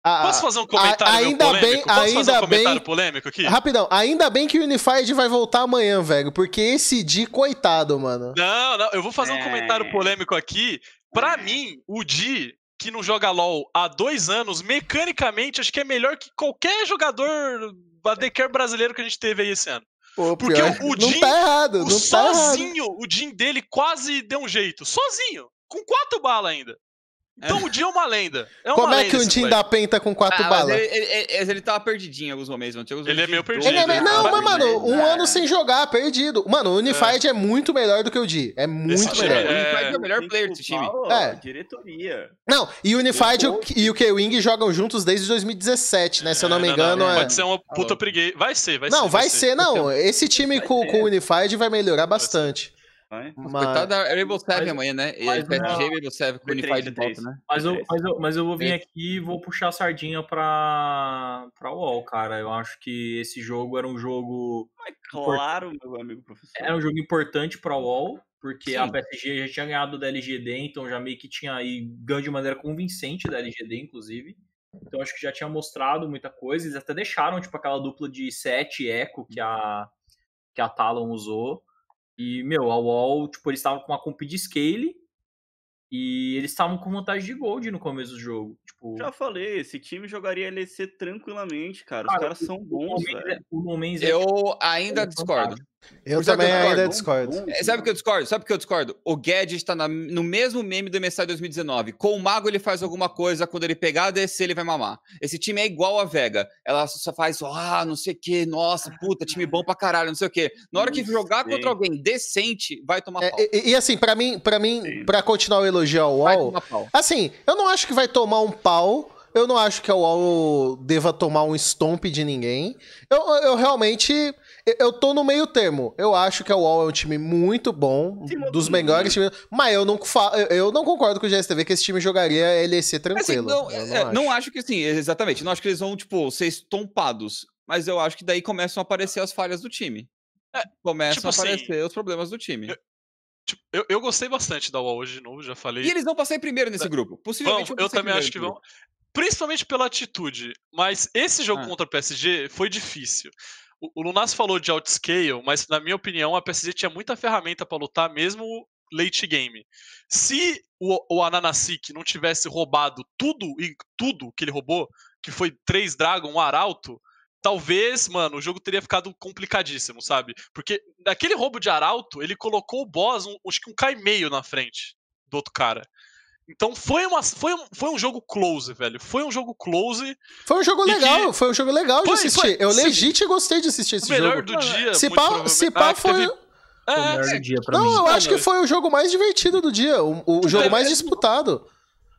A, Posso fazer um comentário a, ainda polêmico? bem, Posso ainda fazer um comentário bem, polêmico aqui? Rapidão, ainda bem que o Unified vai voltar amanhã, velho, porque esse Di, coitado, mano. Não, não, eu vou fazer um é... comentário polêmico aqui. Pra é. mim, o Di, que não joga LoL há dois anos, mecanicamente, acho que é melhor que qualquer jogador ADCare brasileiro que a gente teve aí esse ano. Pô, Porque o, o Jin, não tá errado, não sozinho, tá errado. o Jin dele quase deu um jeito. Sozinho com quatro balas ainda. Então é. o Jin é uma lenda. É uma Como lenda é que o Jin dá penta com quatro ah, balas? Ele, ele, ele, tava perdidinho em alguns momentos. Alguns ele é meio perdido. Ele é meio... Não, mas, mano, um ano sem jogar, perdido. Mano, o Unified é, é muito melhor do que o Jin. É muito melhor. O Unified é o melhor player desse time. É. Diretoria. Não, e o Unified e o K-Wing jogam juntos desde 2017, né? Se eu não me engano. Não, não. Pode ser uma puta preguiça. Vai ser, vai não, ser. Não, vai ser, não. Esse time com, com o Unified vai melhorar bastante. Vai. Mas... Coitado da Rainbow Seven amanhã, né? E PSG e Rainbow Seven com Unified volta, né? Mas eu, mas, eu, mas eu vou vir aqui e vou puxar a sardinha pra, pra UOL, cara. Eu acho que esse jogo era um jogo. Mas claro, meu amigo professor. Era um jogo importante pra UOL, porque Sim. a PSG já tinha ganhado da LGD, então já meio que tinha aí ganho de maneira convincente da LGD, inclusive. Então acho que já tinha mostrado muita coisa. Eles até deixaram, tipo, aquela dupla de 7 eco que a, que a Talon usou. E, meu, a Wall, tipo, eles estavam com uma comp de scale e eles estavam com vantagem de gold no começo do jogo. Tipo... Já falei, esse time jogaria LEC tranquilamente, cara. Os cara, caras são bons, velho. É, eu ainda discordo. Eu também ainda discordo. É, sabe o que eu discordo? Sabe o que eu discordo? O Guedes está no mesmo meme do MSI 2019. Com o Mago ele faz alguma coisa, quando ele pegar a DC ele vai mamar. Esse time é igual a Vega. Ela só faz, ah, não sei o que, nossa, puta, time bom pra caralho, não sei o que. Na hora que jogar contra alguém decente, vai tomar é, pau. E, e, assim, para mim, para mim, para continuar o elogio ao UOL, assim, eu não acho que vai tomar um pau eu não acho que a UOL deva tomar um stomp de ninguém. Eu, eu realmente. Eu tô no meio termo. Eu acho que a UOL é um time muito bom, dos melhores times. Mas eu não, eu não concordo com o GSTV que esse time jogaria LEC tranquilo. Assim, não, não, é, acho. não, acho. que sim, exatamente. Não acho que eles vão, tipo, ser estompados. Mas eu acho que daí começam a aparecer as falhas do time. É, começam tipo a assim, aparecer assim, os problemas do time. Eu, tipo, eu, eu, gostei bastante da UOL hoje de novo, já falei. E eles vão passar em primeiro nesse grupo. Possivelmente vão, eu também acho que vão. Principalmente pela atitude. Mas esse jogo ah. contra o PSG foi difícil. O, Lunas falou de outscale, mas na minha opinião a PSG tinha muita ferramenta para lutar mesmo late game. Se o, o Ananasik não tivesse roubado tudo e tudo que ele roubou, que foi três Dragon, um Arauto, talvez, mano, o jogo teria ficado complicadíssimo, sabe? Porque naquele roubo de Arauto, ele colocou o boss, um, acho que um Kai meio na frente do outro cara. Então foi, uma, foi, um, foi um jogo close, velho. Foi um jogo close. Foi um jogo legal, que... foi um jogo legal de foi, assistir. Foi, eu legit gostei de assistir esse o melhor jogo. do dia. Se pá, se pá ah, foi. Teve... É, o melhor do dia pra não, mim. eu acho que foi o jogo mais divertido do dia, o, o jogo mais disputado.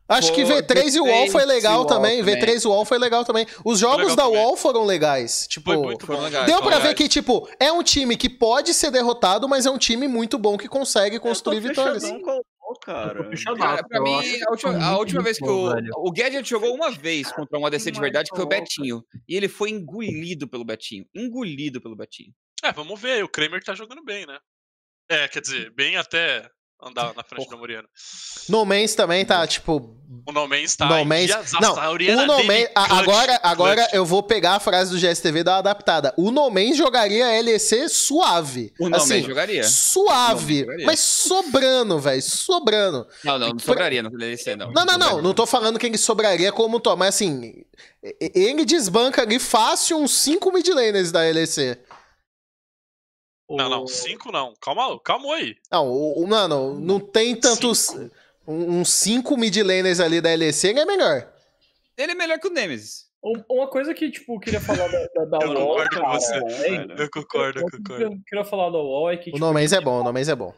Acho que V3 e o Wall foi legal também. também. V3 e o Wall foi legal também. Os jogos da. Wall foram legais. Tipo, foi muito bom. Legais, deu pra ver que, tipo, é um time que pode ser derrotado, mas é um time muito bom que consegue construir vitórias cara. cara pra mim, a última, a última vez que o, o Gadget jogou uma vez contra um ADC de verdade, que foi o Betinho. E ele foi engolido pelo Betinho. Engolido pelo Betinho. É, vamos ver. O Kramer tá jogando bem, né? É, quer dizer, bem até andar na frente Porra. do Moriano. No Man's também tá, tipo. O No Man's tá. No Man's... Não, o no Man's... agora, agora eu vou pegar a frase do GSTV da adaptada. O No Man's jogaria LEC suave. O No assim, Man's jogaria. Suave. jogaria. Mas sobrando, velho. Sobrando. Não, não, não sobraria no LEC, não. Não, não, não. Não tô falando que ele sobraria como tô, mas assim. Ele desbanca ali fácil uns 5 mid laners da LEC. Não, não, cinco não. Calma, calma aí. Não, o, o mano, não tem tantos. Cinco. Uns cinco mid laners ali da LEC, ele é melhor. Ele é melhor que o Nemesis. Uma coisa que, tipo, eu queria falar da, da, da eu UOL, concordo cara, com você. É, eu concordo, eu concordo. Eu queria falar da UOL é que, tipo, O Nomens é bom, o Nomens é bom.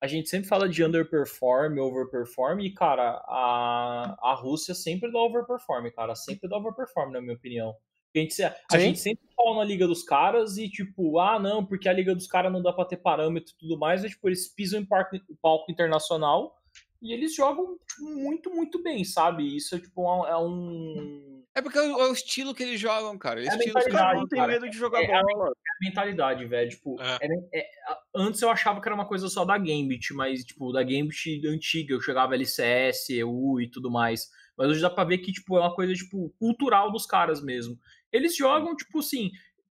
A gente sempre fala de underperform, overperform, e, cara, a, a Rússia sempre dá overperform, cara. Sempre dá overperform, na minha opinião. A gente, a gente sempre fala na liga dos caras e, tipo, ah, não, porque a liga dos caras não dá pra ter parâmetro e tudo mais, mas, tipo, eles pisam em palco, palco internacional e eles jogam tipo, muito, muito bem, sabe? Isso é, tipo, é um... É porque é o estilo que eles jogam, cara. É a mentalidade, não tem medo de jogar é, bola. É a mentalidade, velho. Tipo, é. É, antes eu achava que era uma coisa só da Gambit, mas, tipo, da Gambit antiga, eu jogava LCS, EU e tudo mais. Mas hoje dá pra ver que, tipo, é uma coisa, tipo, cultural dos caras mesmo. Eles jogam, tipo assim,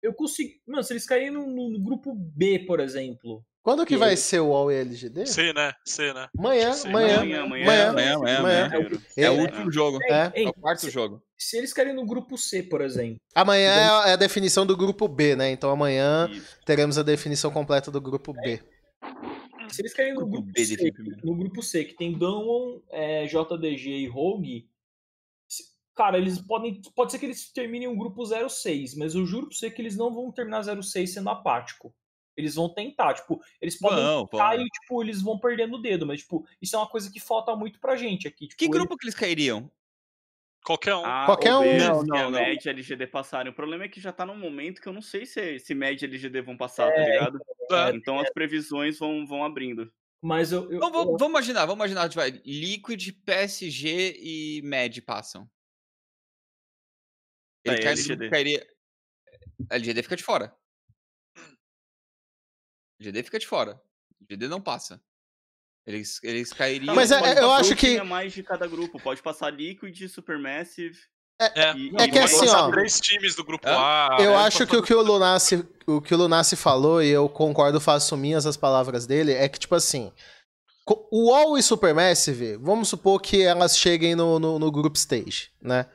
eu consigo. Mano, se eles caírem no, no, grupo B, por exemplo. Quando que vai ser o All LGD? C, né? C, né? Amanhã, amanhã. Amanhã, amanhã. Amanhã, amanhã. É, o, último jogo. É, é o quarto jogo. Se eles caírem no grupo C, por exemplo. Amanhã é a, é a definição do grupo B, né? Então amanhã Isso. teremos a definição completa do grupo B. Se eles caírem no grupo, C, no grupo C, que tem Damwon, é, JDG e Rogue, Cara, eles podem. Pode ser que eles terminem um grupo 06, mas eu juro pra você que eles não vão terminar 06 sendo apático. Eles vão tentar, tipo, eles podem não, tentar e, tipo, eles vão perdendo o dedo, mas, tipo, isso é uma coisa que falta muito pra gente aqui. Tipo, que grupo que eles cairiam? Qualquer um. Ah, Qualquer um. Não, não, não. Med e LGD passarem. O problema é que já tá num momento que eu não sei se, se Med e LGD vão passar, tá é, tá ligado? É, então as previsões vão, vão abrindo. Mas eu. eu, então, vamos, vamos, imaginar, vamos imaginar, vai, Liquid, PSG e Med passam. Ele é, cai, LGD. cairia. LGD fica de fora. LGD fica de fora. LGD não passa. Eles, eles cairiam. Mas é, eu acho que. mais de cada grupo. Pode passar Liquid, Supermassive. É, é, e, é que assim, ó. três times do grupo A. Eu né? acho que o que o Lunassi, o que o Lunassi falou, e eu concordo, faço minhas as palavras dele, é que, tipo assim. O All e Supermassive, vamos supor que elas cheguem no, no, no Group Stage, né?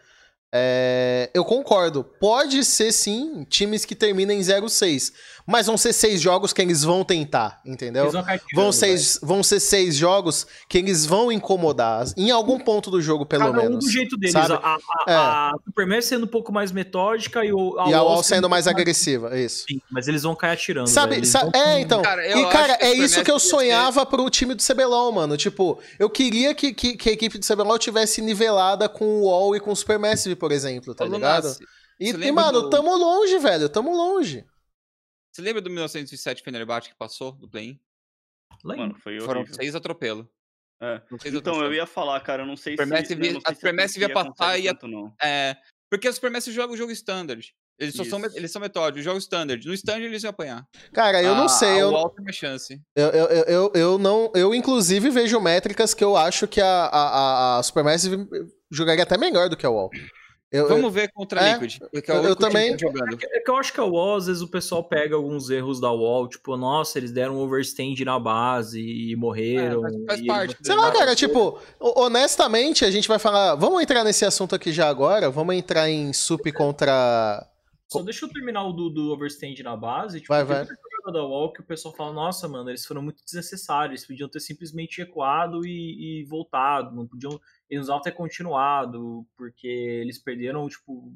É, eu concordo. Pode ser sim times que terminem 0-6. Mas vão ser seis jogos que eles vão tentar, entendeu? Vão, vão, seis, vão ser seis jogos que eles vão incomodar. Em algum ponto do jogo, pelo Cada menos. Um do jeito deles. Sabe? A, a, é. a Superman sendo um pouco mais metódica e, o, a, e a Wall sendo mais agressiva. Isso. Sim, mas eles vão cair atirando. Sabe? Sa é, então. Cara, e, cara, é isso que eu sonhava ser... pro time do CBLOL, mano. Tipo, eu queria que, que, que a equipe do CBLOL tivesse nivelada com o Wall e com o Supermassive, por exemplo, tá ligado? E, e, mano, do... tamo longe, velho. Tamo longe. Você lembra do 1907 Fenerbahçe que passou do play-in? Mano, foi Foram seis atropelo. É. Seis então, atropelo. eu ia falar, cara, eu não sei Supermassive, se... Via, a Supermassive ia passar e ia... Não. É, porque a Supermassive joga o jogo standard. Eles, só são, eles são metódicos, jogo standard. No standard eles iam apanhar. Cara, eu não ah, sei. Eu, Walter é chance. Eu, eu, eu, eu, não. Eu, inclusive, vejo métricas que eu acho que a, a, a Supermassive jogaria até melhor do que a Wall. Eu, Vamos ver contra a é, Liquid. É eu, eu também. Tá é que eu acho que a Wall, às vezes o pessoal pega alguns erros da Wall, tipo, nossa, eles deram um overstand na base e morreram. É, faz, parte. Sei lá, cara, tipo, honestamente, a gente vai falar. Vamos entrar nesse assunto aqui já agora. Vamos entrar em sup contra. Só deixa eu terminar o do, do overstand na base. Tipo, vai, vai. Da Wall que o pessoal fala, nossa, mano, eles foram muito desnecessários. Podiam ter simplesmente ecoado e, e voltado. Não podiam eles não ter continuado, porque eles perderam, tipo,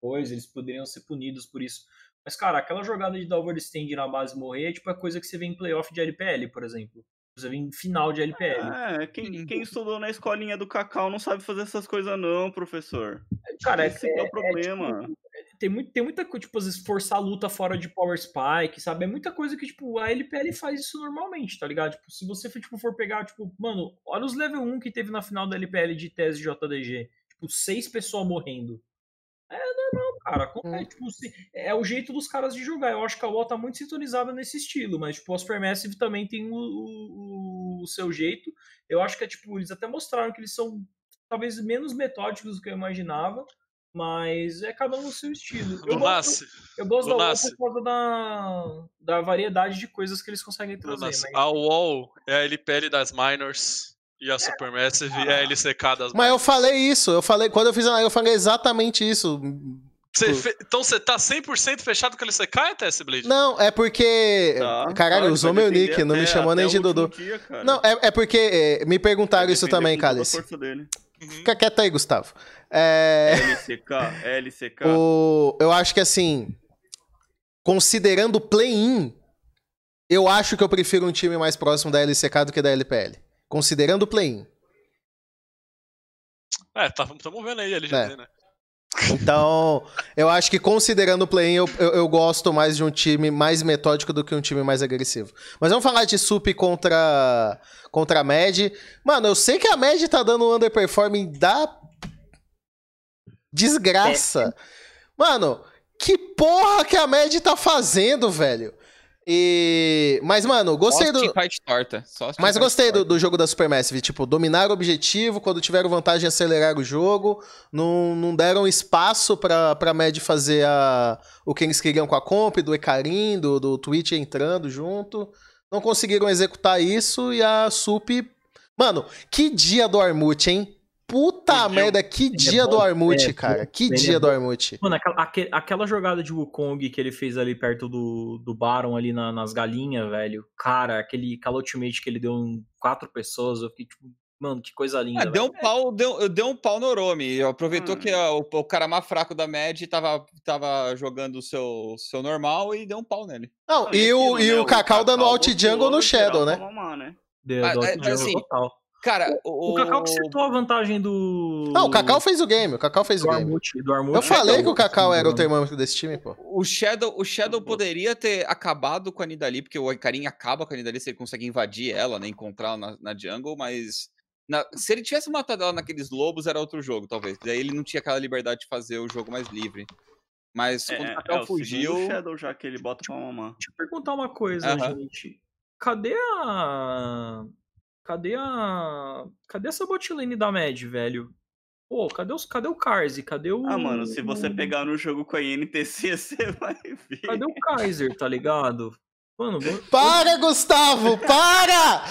coisa, eles poderiam ser punidos por isso. Mas, cara, aquela jogada de dar overstand na base morrer é tipo a coisa que você vê em playoff de LPL, por exemplo. Você vê em final de LPL. É, quem, quem estudou na escolinha do Cacau não sabe fazer essas coisas, não, professor. Cara, Esse é, é, é o problema. É, tipo, tem, muito, tem muita coisa, tipo, às vezes forçar a luta fora de Power Spike, sabe? É muita coisa que, tipo, a LPL faz isso normalmente, tá ligado? Tipo, se você tipo, for pegar, tipo, mano, olha os level 1 que teve na final da LPL de tese JDG. Tipo, seis pessoas morrendo. É normal, cara. É, tipo, é o jeito dos caras de jogar. Eu acho que a UOL tá muito sintonizada nesse estilo, mas, tipo, a Supermassive também tem o, o, o seu jeito. Eu acho que é, tipo, eles até mostraram que eles são talvez menos metódicos do que eu imaginava. Mas é cada um no seu estilo. Eu gosto, eu gosto da UOL por causa da, da variedade de coisas que eles conseguem trazer. Mas... A UOL é a LPL das minors. E a Supermassive ah. é a LCK das Mas eu falei isso, eu falei, quando eu fiz a live, eu falei exatamente isso. Cê fe... Então você tá 100% fechado com a LCK, TS Blade? Não, é porque. Tá, Caralho, tá, usou meu nick, não me chamou nem de Dudu. Dia, não, é, é porque é, me perguntaram isso também, Cálice. Uhum. Fica quieto aí, Gustavo. É... LCK, LCK. O... Eu acho que assim, considerando o play-in, eu acho que eu prefiro um time mais próximo da LCK do que da LPL. Considerando o play-in. É, estamos tá, vendo aí a LGD, é. né? Então, eu acho que considerando o play-in, eu, eu, eu, gosto mais de um time mais metódico do que um time mais agressivo. Mas vamos falar de Sup contra, contra a Med. Mano, eu sei que a Med tá dando um underperforming da desgraça. Mano, que porra que a Med tá fazendo, velho? E... Mas, mano, gostei do. Torta. Mas gostei do, do, jogo da Supermassive. Tipo, dominar o objetivo, quando tiveram vantagem, acelerar o jogo. Não, não deram espaço pra, pra Med fazer a, o que eles queriam com a comp, do Ecarim, do, do Twitch entrando junto. Não conseguiram executar isso e a Sup. Mano, que dia do Armut, hein? Puta merda, que é dia é do Armut, é, cara. Que dia é do Armut. Mano, aquela, aquela, jogada de Wukong que ele fez ali perto do, do Baron, ali na, nas galinhas, velho. Cara, aquele ultimate que ele deu em quatro pessoas, eu fiquei tipo, mano, que coisa linda. deu um, pau, deu, deu um pau no Oromi. Aproveitou hum. que o, o, cara mais fraco da Mad tava, tava jogando o seu, seu normal e deu um pau nele. Não, e, e, o, e né, o Cacau dando alt jungle no Shadow, né? Mamar, né? Deu, ah, é, assim, total. Cara, o, o Cacau que citou a vantagem do. Não, o Cacau fez o game. O Cacau fez do o game. Armute, do Armute. Eu falei que o Cacau era o termômetro desse time, pô. O Shadow, o Shadow poderia ter acabado com a Nidalee, porque o Icarim acaba com a Nidalee se ele consegue invadir ela, né? Encontrar ela na, na jungle, mas. Na, se ele tivesse matado ela naqueles lobos, era outro jogo, talvez. Daí ele não tinha aquela liberdade de fazer o jogo mais livre. Mas é, quando o Cacau é, fugiu. O Shadow já que ele bota pra mamar. Deixa eu perguntar uma coisa, uh -huh. gente. Cadê a. Cadê a. Cadê essa botlane da Mad, velho? Pô, cadê, os, cadê o Karzi? Cadê o. Ah, mano, se você pegar no jogo com a INTC, <laughs> você vai ver. Cadê o Kaiser, tá ligado? Mano, vou... <laughs> Para, Gustavo! Para!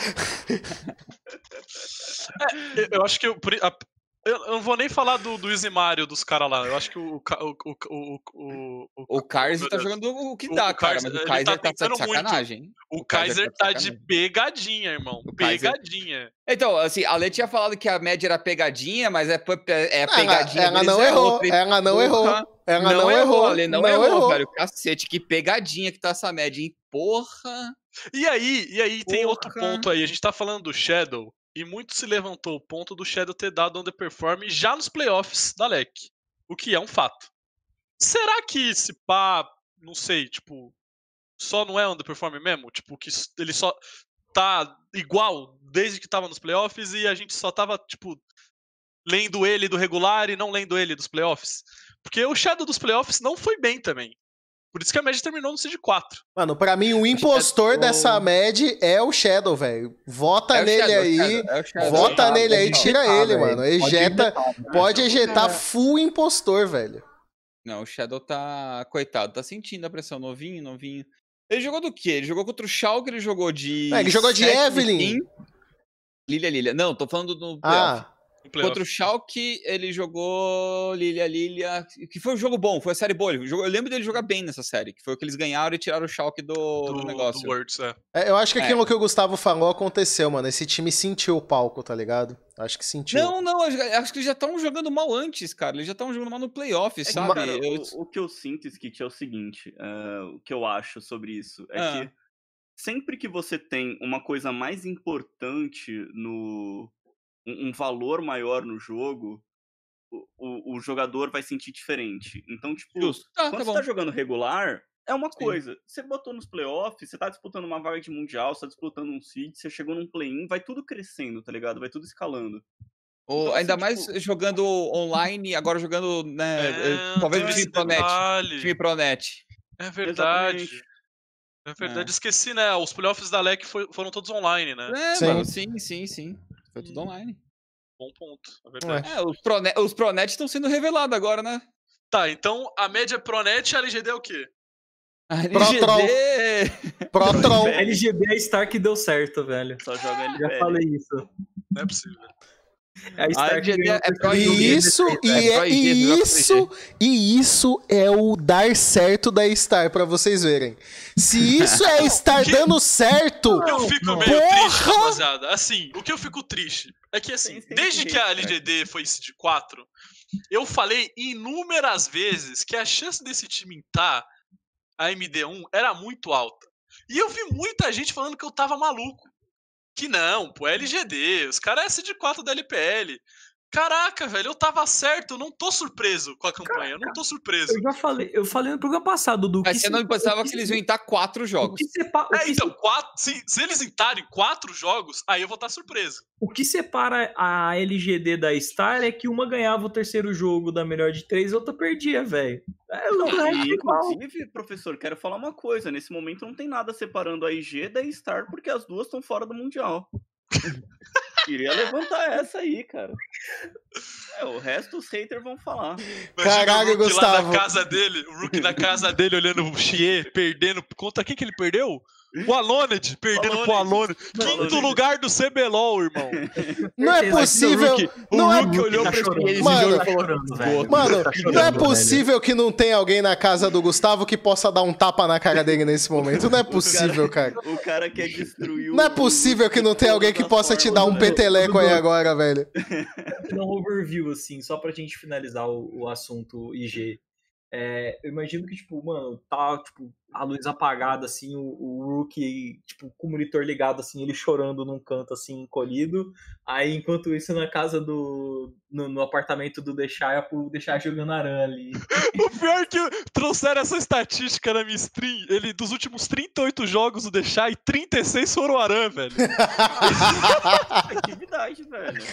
<laughs> é, eu acho que eu, a, eu, não vou nem falar do, do Easy Mario dos caras lá. Eu acho que o. O, o, o, o, o Kaiser tá jogando o que dá, cara. Mas o Kaiser tá, tá de sacanagem. Muito. O, o Kaiser, tá, tá de pegadinha, irmão. pegadinha. Então, assim, a Lê tinha falado que a média era pegadinha, mas é, é, é pegadinha. Ela, ela não errou. Ela não errou. Ela não, não errou. A Lê não, não errou, errou, velho. Cacete, que pegadinha que tá essa média, hein? Porra. E aí, e aí tem outro ponto aí. A gente tá falando do Shadow. E muito se levantou o ponto do Shadow ter dado underperform já nos playoffs da LEC. O que é um fato. Será que esse pá, não sei, tipo, só não é underperform mesmo? Tipo, que ele só tá igual desde que tava nos playoffs e a gente só tava, tipo, lendo ele do regular e não lendo ele dos playoffs? Porque o Shadow dos playoffs não foi bem também. Por isso que a média terminou no Seed 4. Mano, pra mim, o impostor dessa média é o Shadow, velho. Vota é nele Shadow, aí. É vota é nele aí, tira ele, mano. Ejeta. Pode ejetar full impostor, velho. Não, o Shadow tá. Coitado, tá sentindo a pressão. Novinho, novinho. Ele jogou do quê? Ele jogou contra o Schalke, ele jogou de. É, ele jogou de Evelyn. Lilia, Lilia. Não, tô falando do. Ah. Contra o Schalke, ele jogou Lilia Lilia, que foi um jogo bom, foi a série boa. Eu lembro dele jogar bem nessa série, que foi o que eles ganharam e tiraram o Schalke do, do, do negócio. Do Words, é. É, eu acho que aquilo é. que o Gustavo falou aconteceu, mano. Esse time sentiu o palco, tá ligado? Acho que sentiu. Não, não, acho que eles já estão jogando mal antes, cara. Eles já estão jogando mal no playoff, é sabe? Cara, eu... o, o, que eu sinto, Skit, é o seguinte: uh, o que eu acho sobre isso é ah. que sempre que você tem uma coisa mais importante no um, um valor maior no jogo, o, o, o, jogador vai sentir diferente. Então, tipo, ah, quando tá você tá jogando regular, é uma Sim. coisa. Você botou nos playoffs, você tá disputando uma vaga de mundial, você tá disputando um seed, você chegou num play-in, vai tudo crescendo, tá ligado? Vai tudo escalando. Ou, então, ainda assim, mais tipo... jogando online, agora jogando, né? É, talvez o time Pronet. Time Pronet. É verdade. Exatamente. É verdade, é. esqueci, né? Os playoffs da LEC foram todos online, né? É, sim, mano, sim, sim, sim. Foi tudo online. Bom ponto, é verdade. É, os, Pronet, os Pronet estão sendo revelados agora, né? Tá, então a média Pronet e a LGD é o quê? A LGD... Protron. LGD é Star que deu certo, velho. Só joga LGD. Já falei isso. Não é possível. É a e isso, e, é, e isso, e isso é o dar certo da Star para vocês verem. Se isso é estar que... <laughs> dando certo, eu fico meio porra... triste, rapaziada. Assim, o que eu fico triste é que assim, desde que a LGD foi de 4, eu falei inúmeras vezes que a chance desse time estar a MD1 era muito alta. E eu vi muita gente falando que eu tava maluco que não, pô, é LGD, os caras é SD4 da LPL. Caraca, velho, eu tava certo, eu não tô surpreso com a campanha, Caraca, eu não tô surpreso. Eu já falei, eu falei no programa passado do Mas você não pensava que, que eles iam entrar quatro jogos. Sepa... É, então, se... quatro, se, se, eles entrarem quatro jogos, aí eu vou estar tá surpreso. O que separa a LGD da Star é que uma ganhava o terceiro jogo da melhor de três e outra perdia, velho. É, não, é inclusive, professor, quero falar uma coisa. Nesse momento não tem nada separando a IG da Star, porque as duas estão fora do Mundial. <laughs> Queria levantar essa aí, cara. É, o resto os haters vão falar. Caralho, Gustavo. Lá na casa dele, o Rook na casa dele olhando o Xie, perdendo. Contra quem que ele perdeu? O Aloned, perdendo pro Aloned. Quinto lugar do CBLOL, irmão. Não é possível. O não é... olhou tá pra ele mano, e falou: Mano, tá não é possível velho. que não tenha alguém na casa do Gustavo que possa dar um tapa na cara dele nesse momento. Não é possível, <laughs> o cara, cara. O cara quer destruir Não é possível que não tenha alguém que possa te dar um peteleco aí agora, velho. Um overview, assim, só pra gente finalizar o, o assunto IG. É, eu imagino que, tipo, mano, tá, tipo, a luz apagada, assim, o, o Rookie, tipo, com o monitor ligado, assim, ele chorando num canto, assim, encolhido. Aí, enquanto isso, na casa do. no, no apartamento do Deixar, o Deixar jogando aranha ali. <laughs> o pior é que trouxeram essa estatística na minha stream. Ele, dos últimos 38 jogos do Deixar, e 36 foram aranha, velho. <laughs> Atividade, velho.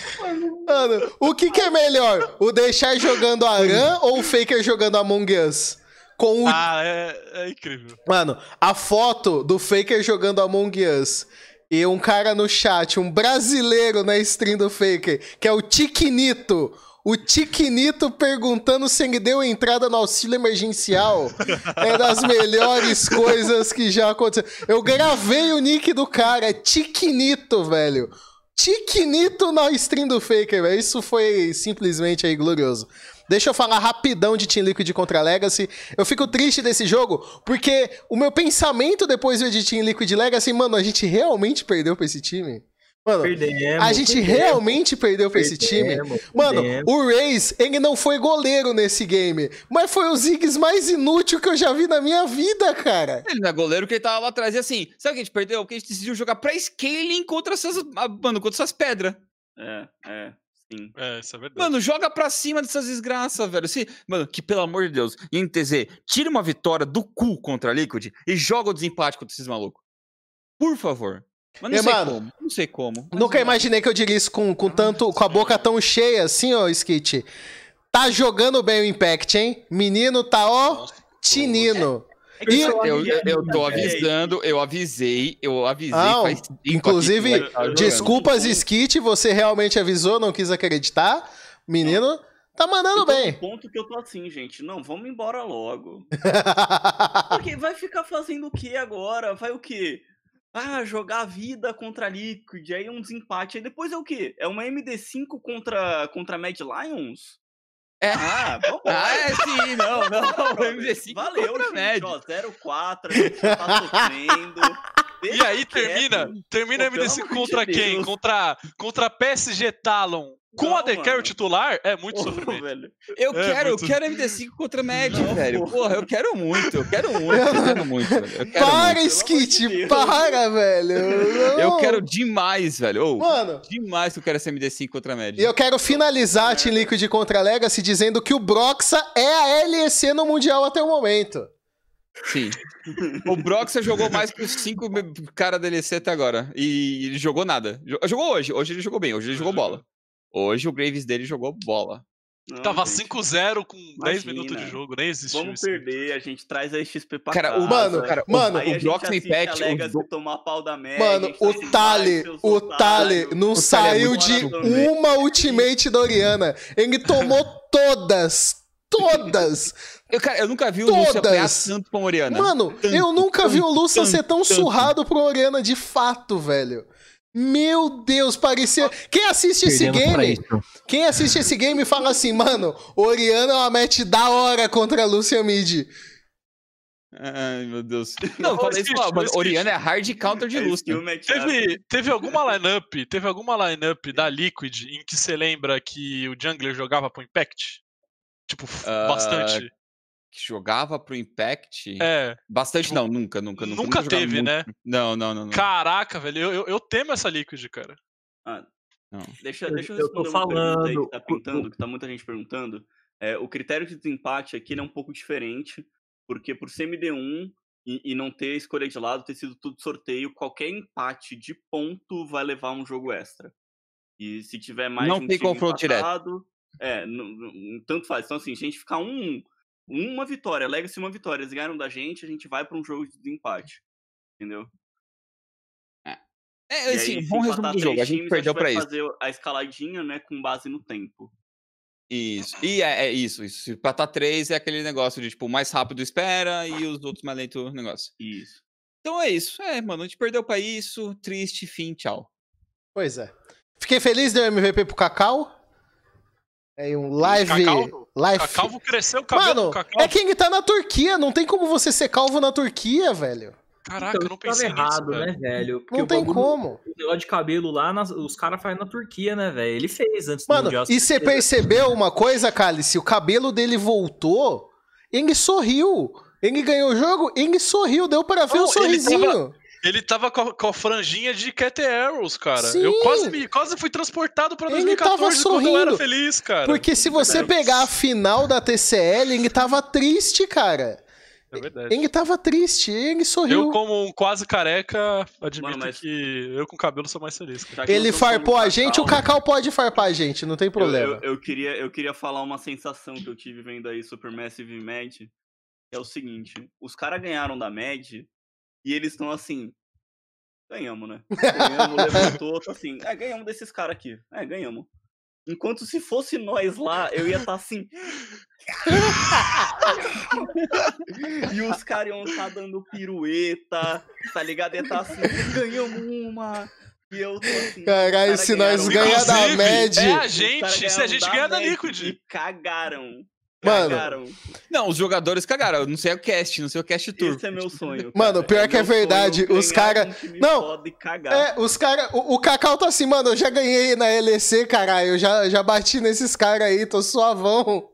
Mano, o que, que é melhor? O Deixar jogando aranha ou o Faker jogando Among Us? Com o... Ah, é, é incrível. Mano, a foto do Faker jogando Among Us e um cara no chat, um brasileiro na stream do Faker, que é o Tiquinito. O Tiquinito perguntando se ele deu entrada no auxílio emergencial. é das melhores <laughs> coisas que já aconteceu. Eu gravei o nick do cara, é Tiquinito, velho. Tiquinito na stream do Faker, velho. Isso foi simplesmente aí glorioso. Deixa eu falar rapidão de Team Liquid contra Legacy. Eu fico triste desse jogo, porque o meu pensamento depois de Team Liquid Legacy, mano, a gente realmente perdeu pra esse time? Mano, perdemos, a gente perdemos, realmente perdeu pra esse time. Mano, o Reis, ele não foi goleiro nesse game, mas foi o Ziggs mais inútil que eu já vi na minha vida, cara. Ele não é goleiro porque ele tava lá atrás. E assim, sabe o que a gente perdeu? Porque a gente decidiu jogar pra scaling contra essas, ah, mano, contra essas pedras. É, é. Sim. É, isso é verdade. Mano, joga pra cima dessas desgraças, velho. Se, mano, que pelo amor de Deus, INTZ, tira uma vitória do cu contra a Liquid e joga o desempate contra esses malucos. Por favor. Mas não é, sei mano, como. Não sei como. Nunca imaginei que eu diria isso com, com tanto. com a boca tão cheia assim, ó, Skit. Tá jogando bem o Impact, hein? Menino tá, ó, Nossa, tinino. É e eu, eu, tô avisando, eu avisei, eu avisei. Ah, inclusive, desculpas, Skit, você realmente avisou, não quis acreditar. Menino, tá mandando eu bem. Ponto que eu tô assim, gente, não, vamos embora logo. <laughs> Porque vai ficar fazendo o que agora? Vai o quê? Ah, jogar a vida contra a Liquid, aí um desempate. Aí depois é o quê? É uma MD5 contra, contra Mad Lions? É. Ah, vamos ah, é sim, não, não. O MG5 Valeu, gente, médio. ó, 0,4, a gente já tá sofrendo. <laughs> e aí termina, termina Pô, MD5 contra de quem? Contra, contra PSG Talon. Com não, a Decker titular, é muito Porra, sofrimento. Velho. Eu é quero, muito... eu quero MD5 contra Mad, velho. Porra, eu quero muito, eu quero muito, eu quero muito, velho. Eu quero para, muito. Skit, para, velho. Não. Eu quero demais, velho. Oh, Mano. Demais que eu quero esse MD5 contra Mad. E eu quero finalizar a Team Liquid contra a Legacy dizendo que o Broxa é a LEC no Mundial até o momento. Sim. O Broxa jogou mais que os cinco caras da LEC até agora. E ele jogou nada. Jogou hoje. Hoje ele jogou bem. Hoje ele jogou bola. Hoje o Graves dele jogou bola. Não, Tava 5-0 com Imagina. 10 minutos de jogo, nem existiu. Vamos perder, a gente traz a XP pra cara, casa. O, mano, cara, mano, o Brox me pet. O... tomar pau da média, mano, o Tali, o Tali não o saiu é de uma ultimate da Oriana. Ele tomou <laughs> todas. Todas! Eu, cara, eu nunca vi o Lúcio apanhar tanto pra Oriana. Mano, tanto, eu nunca tanto, vi o Lúcio ser tão tanto. surrado pro Oriana de fato, velho. Meu Deus, parecia. Quem assiste esse game? Quem assiste esse game fala assim, mano, Oriana é uma match da hora contra a Lucia Mid. Ai, meu Deus. Não, eu falei isso, mano, Oriana é hard counter de Lucia. Teve, teve alguma lineup, teve alguma lineup da Liquid em que você lembra que o jungler jogava pro Impact? Tipo, uh, bastante que jogava pro Impact. É. Bastante, não, nunca, nunca. Nunca, nunca teve, né? Não, não, não, não, Caraca, velho, eu, eu, eu temo essa Liquid, cara. Ah, não. Deixa, deixa eu responder eu tô falando... aí que tá pintando, que tá muita gente perguntando. É, o critério de desempate aqui é um pouco diferente, porque por CMD1 e, e não ter escolha de lado, ter sido tudo sorteio, qualquer empate de ponto vai levar um jogo extra. E se tiver mais não um tem confronto empatado, direto. É, não, não, tanto faz. Então, assim, se a gente ficar um, uma vitória, Legacy uma vitória, eles ganharam da gente, a gente vai para um jogo de empate. Entendeu? É, é assim, aí, bom resumo do jogo, a gente perdeu para isso. fazer a escaladinha, né, com base no tempo. Isso. E é, é isso, isso. Se empatar três é aquele negócio de, tipo, mais rápido espera e os outros mais lento negócio. Isso. Então é isso. É, mano, a gente perdeu pra isso. Triste, fim, tchau. Pois é. Fiquei feliz de MVP pro Cacau. É um live. Cacau, live... Calvo cresceu o cabelo Mano, é quem tá na Turquia. Não tem como você ser calvo na Turquia, velho. Caraca, então, eu não pensei errado, nisso, né, velho? Porque não tem bagulho, como. O negócio de cabelo lá, nas, os caras fazem na Turquia, né, velho? Ele fez antes Mano, do Mundial. E você percebeu uma coisa, Cálice? O cabelo dele voltou, ele sorriu. Ele ganhou o jogo, ele sorriu, deu para ver o sorrisinho. Tava, ele tava com, a, com a franjinha de Cat Arrows, cara. Sim. Eu quase, quase fui transportado pra 2014 quando eu era feliz, cara. Porque se você pegar a final da TCL, ele tava triste, cara. É verdade. Ele tava triste, ele sorriu. Eu, como um quase careca, admito Mano, mas... que eu com cabelo sou mais feliz. Ele farpou a gente, Cacau, o Cacau pode farpar a gente, não tem problema. Eu, eu, eu, queria, eu queria falar uma sensação que eu tive vendo aí Supermassive Mad. É o seguinte: os caras ganharam da Mad e eles estão assim. Ganhamos, né? <laughs> Ganhamos, levantou, tá assim. É, ganhamos desses caras aqui. É, ganhamos. Enquanto se fosse nós lá, eu ia estar tá assim. <laughs> e os caras iam estar tá dando pirueta, tá ligado? Ia estar tá assim, ganhamos uma. E eu tô assim. Caralho, se nós ganhar da média. É a gente, se a gente ganhar da Liquid. E cagaram. Mano. Cagaram. Não, os jogadores cagaram. Eu não sei o cast, não sei o cast tour. Esse é meu sonho. Cara. Mano, pior é que é verdade. Os caras. Não. É, os caras. O, o Cacau tá assim, mano. Eu já ganhei na LEC, caralho. Eu já, já bati nesses caras aí, tô suavão.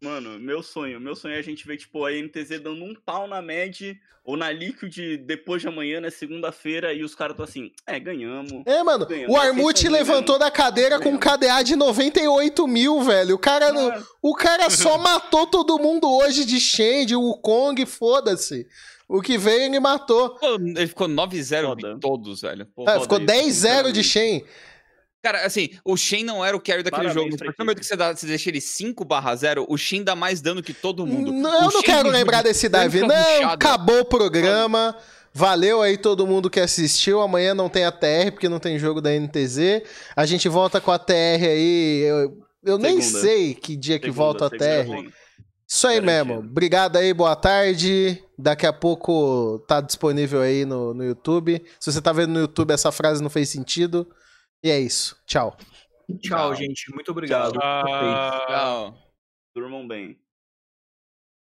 Mano, meu sonho. Meu sonho é a gente ver, tipo, a NTZ dando um pau na Med ou na Liquid depois de amanhã, né? Segunda-feira, e os caras estão assim, é, ganhamos. É, mano, ganhamos. o Armute levantou da cadeira ganhamos. com um KDA de 98 mil, velho. O cara, o cara só <laughs> matou todo mundo hoje de Shen, de Wukong, foda-se. O que veio, ele matou. Ele ficou 9-0 de todos, velho. Pô, é, ficou 10-0 de Shen. Cara, assim, o Shen não era o carry daquele Parabéns jogo. No momento que você, dá, você deixa ele 5 0, o Shen dá mais dano que todo mundo. Não, eu não quero lembrar desse dive. Não, acabou o programa. Valeu aí todo mundo que assistiu. Amanhã não tem a TR, porque não tem jogo da NTZ. A gente volta com a TR aí. Eu, eu nem sei que dia que volta a TR. Isso aí mesmo. Obrigado aí, boa tarde. Daqui a pouco tá disponível aí no, no YouTube. Se você tá vendo no YouTube, essa frase não fez sentido. E é isso. Tchau. Tchau, Tchau. gente. Muito obrigado. Tchau. Tchau. Durmam bem.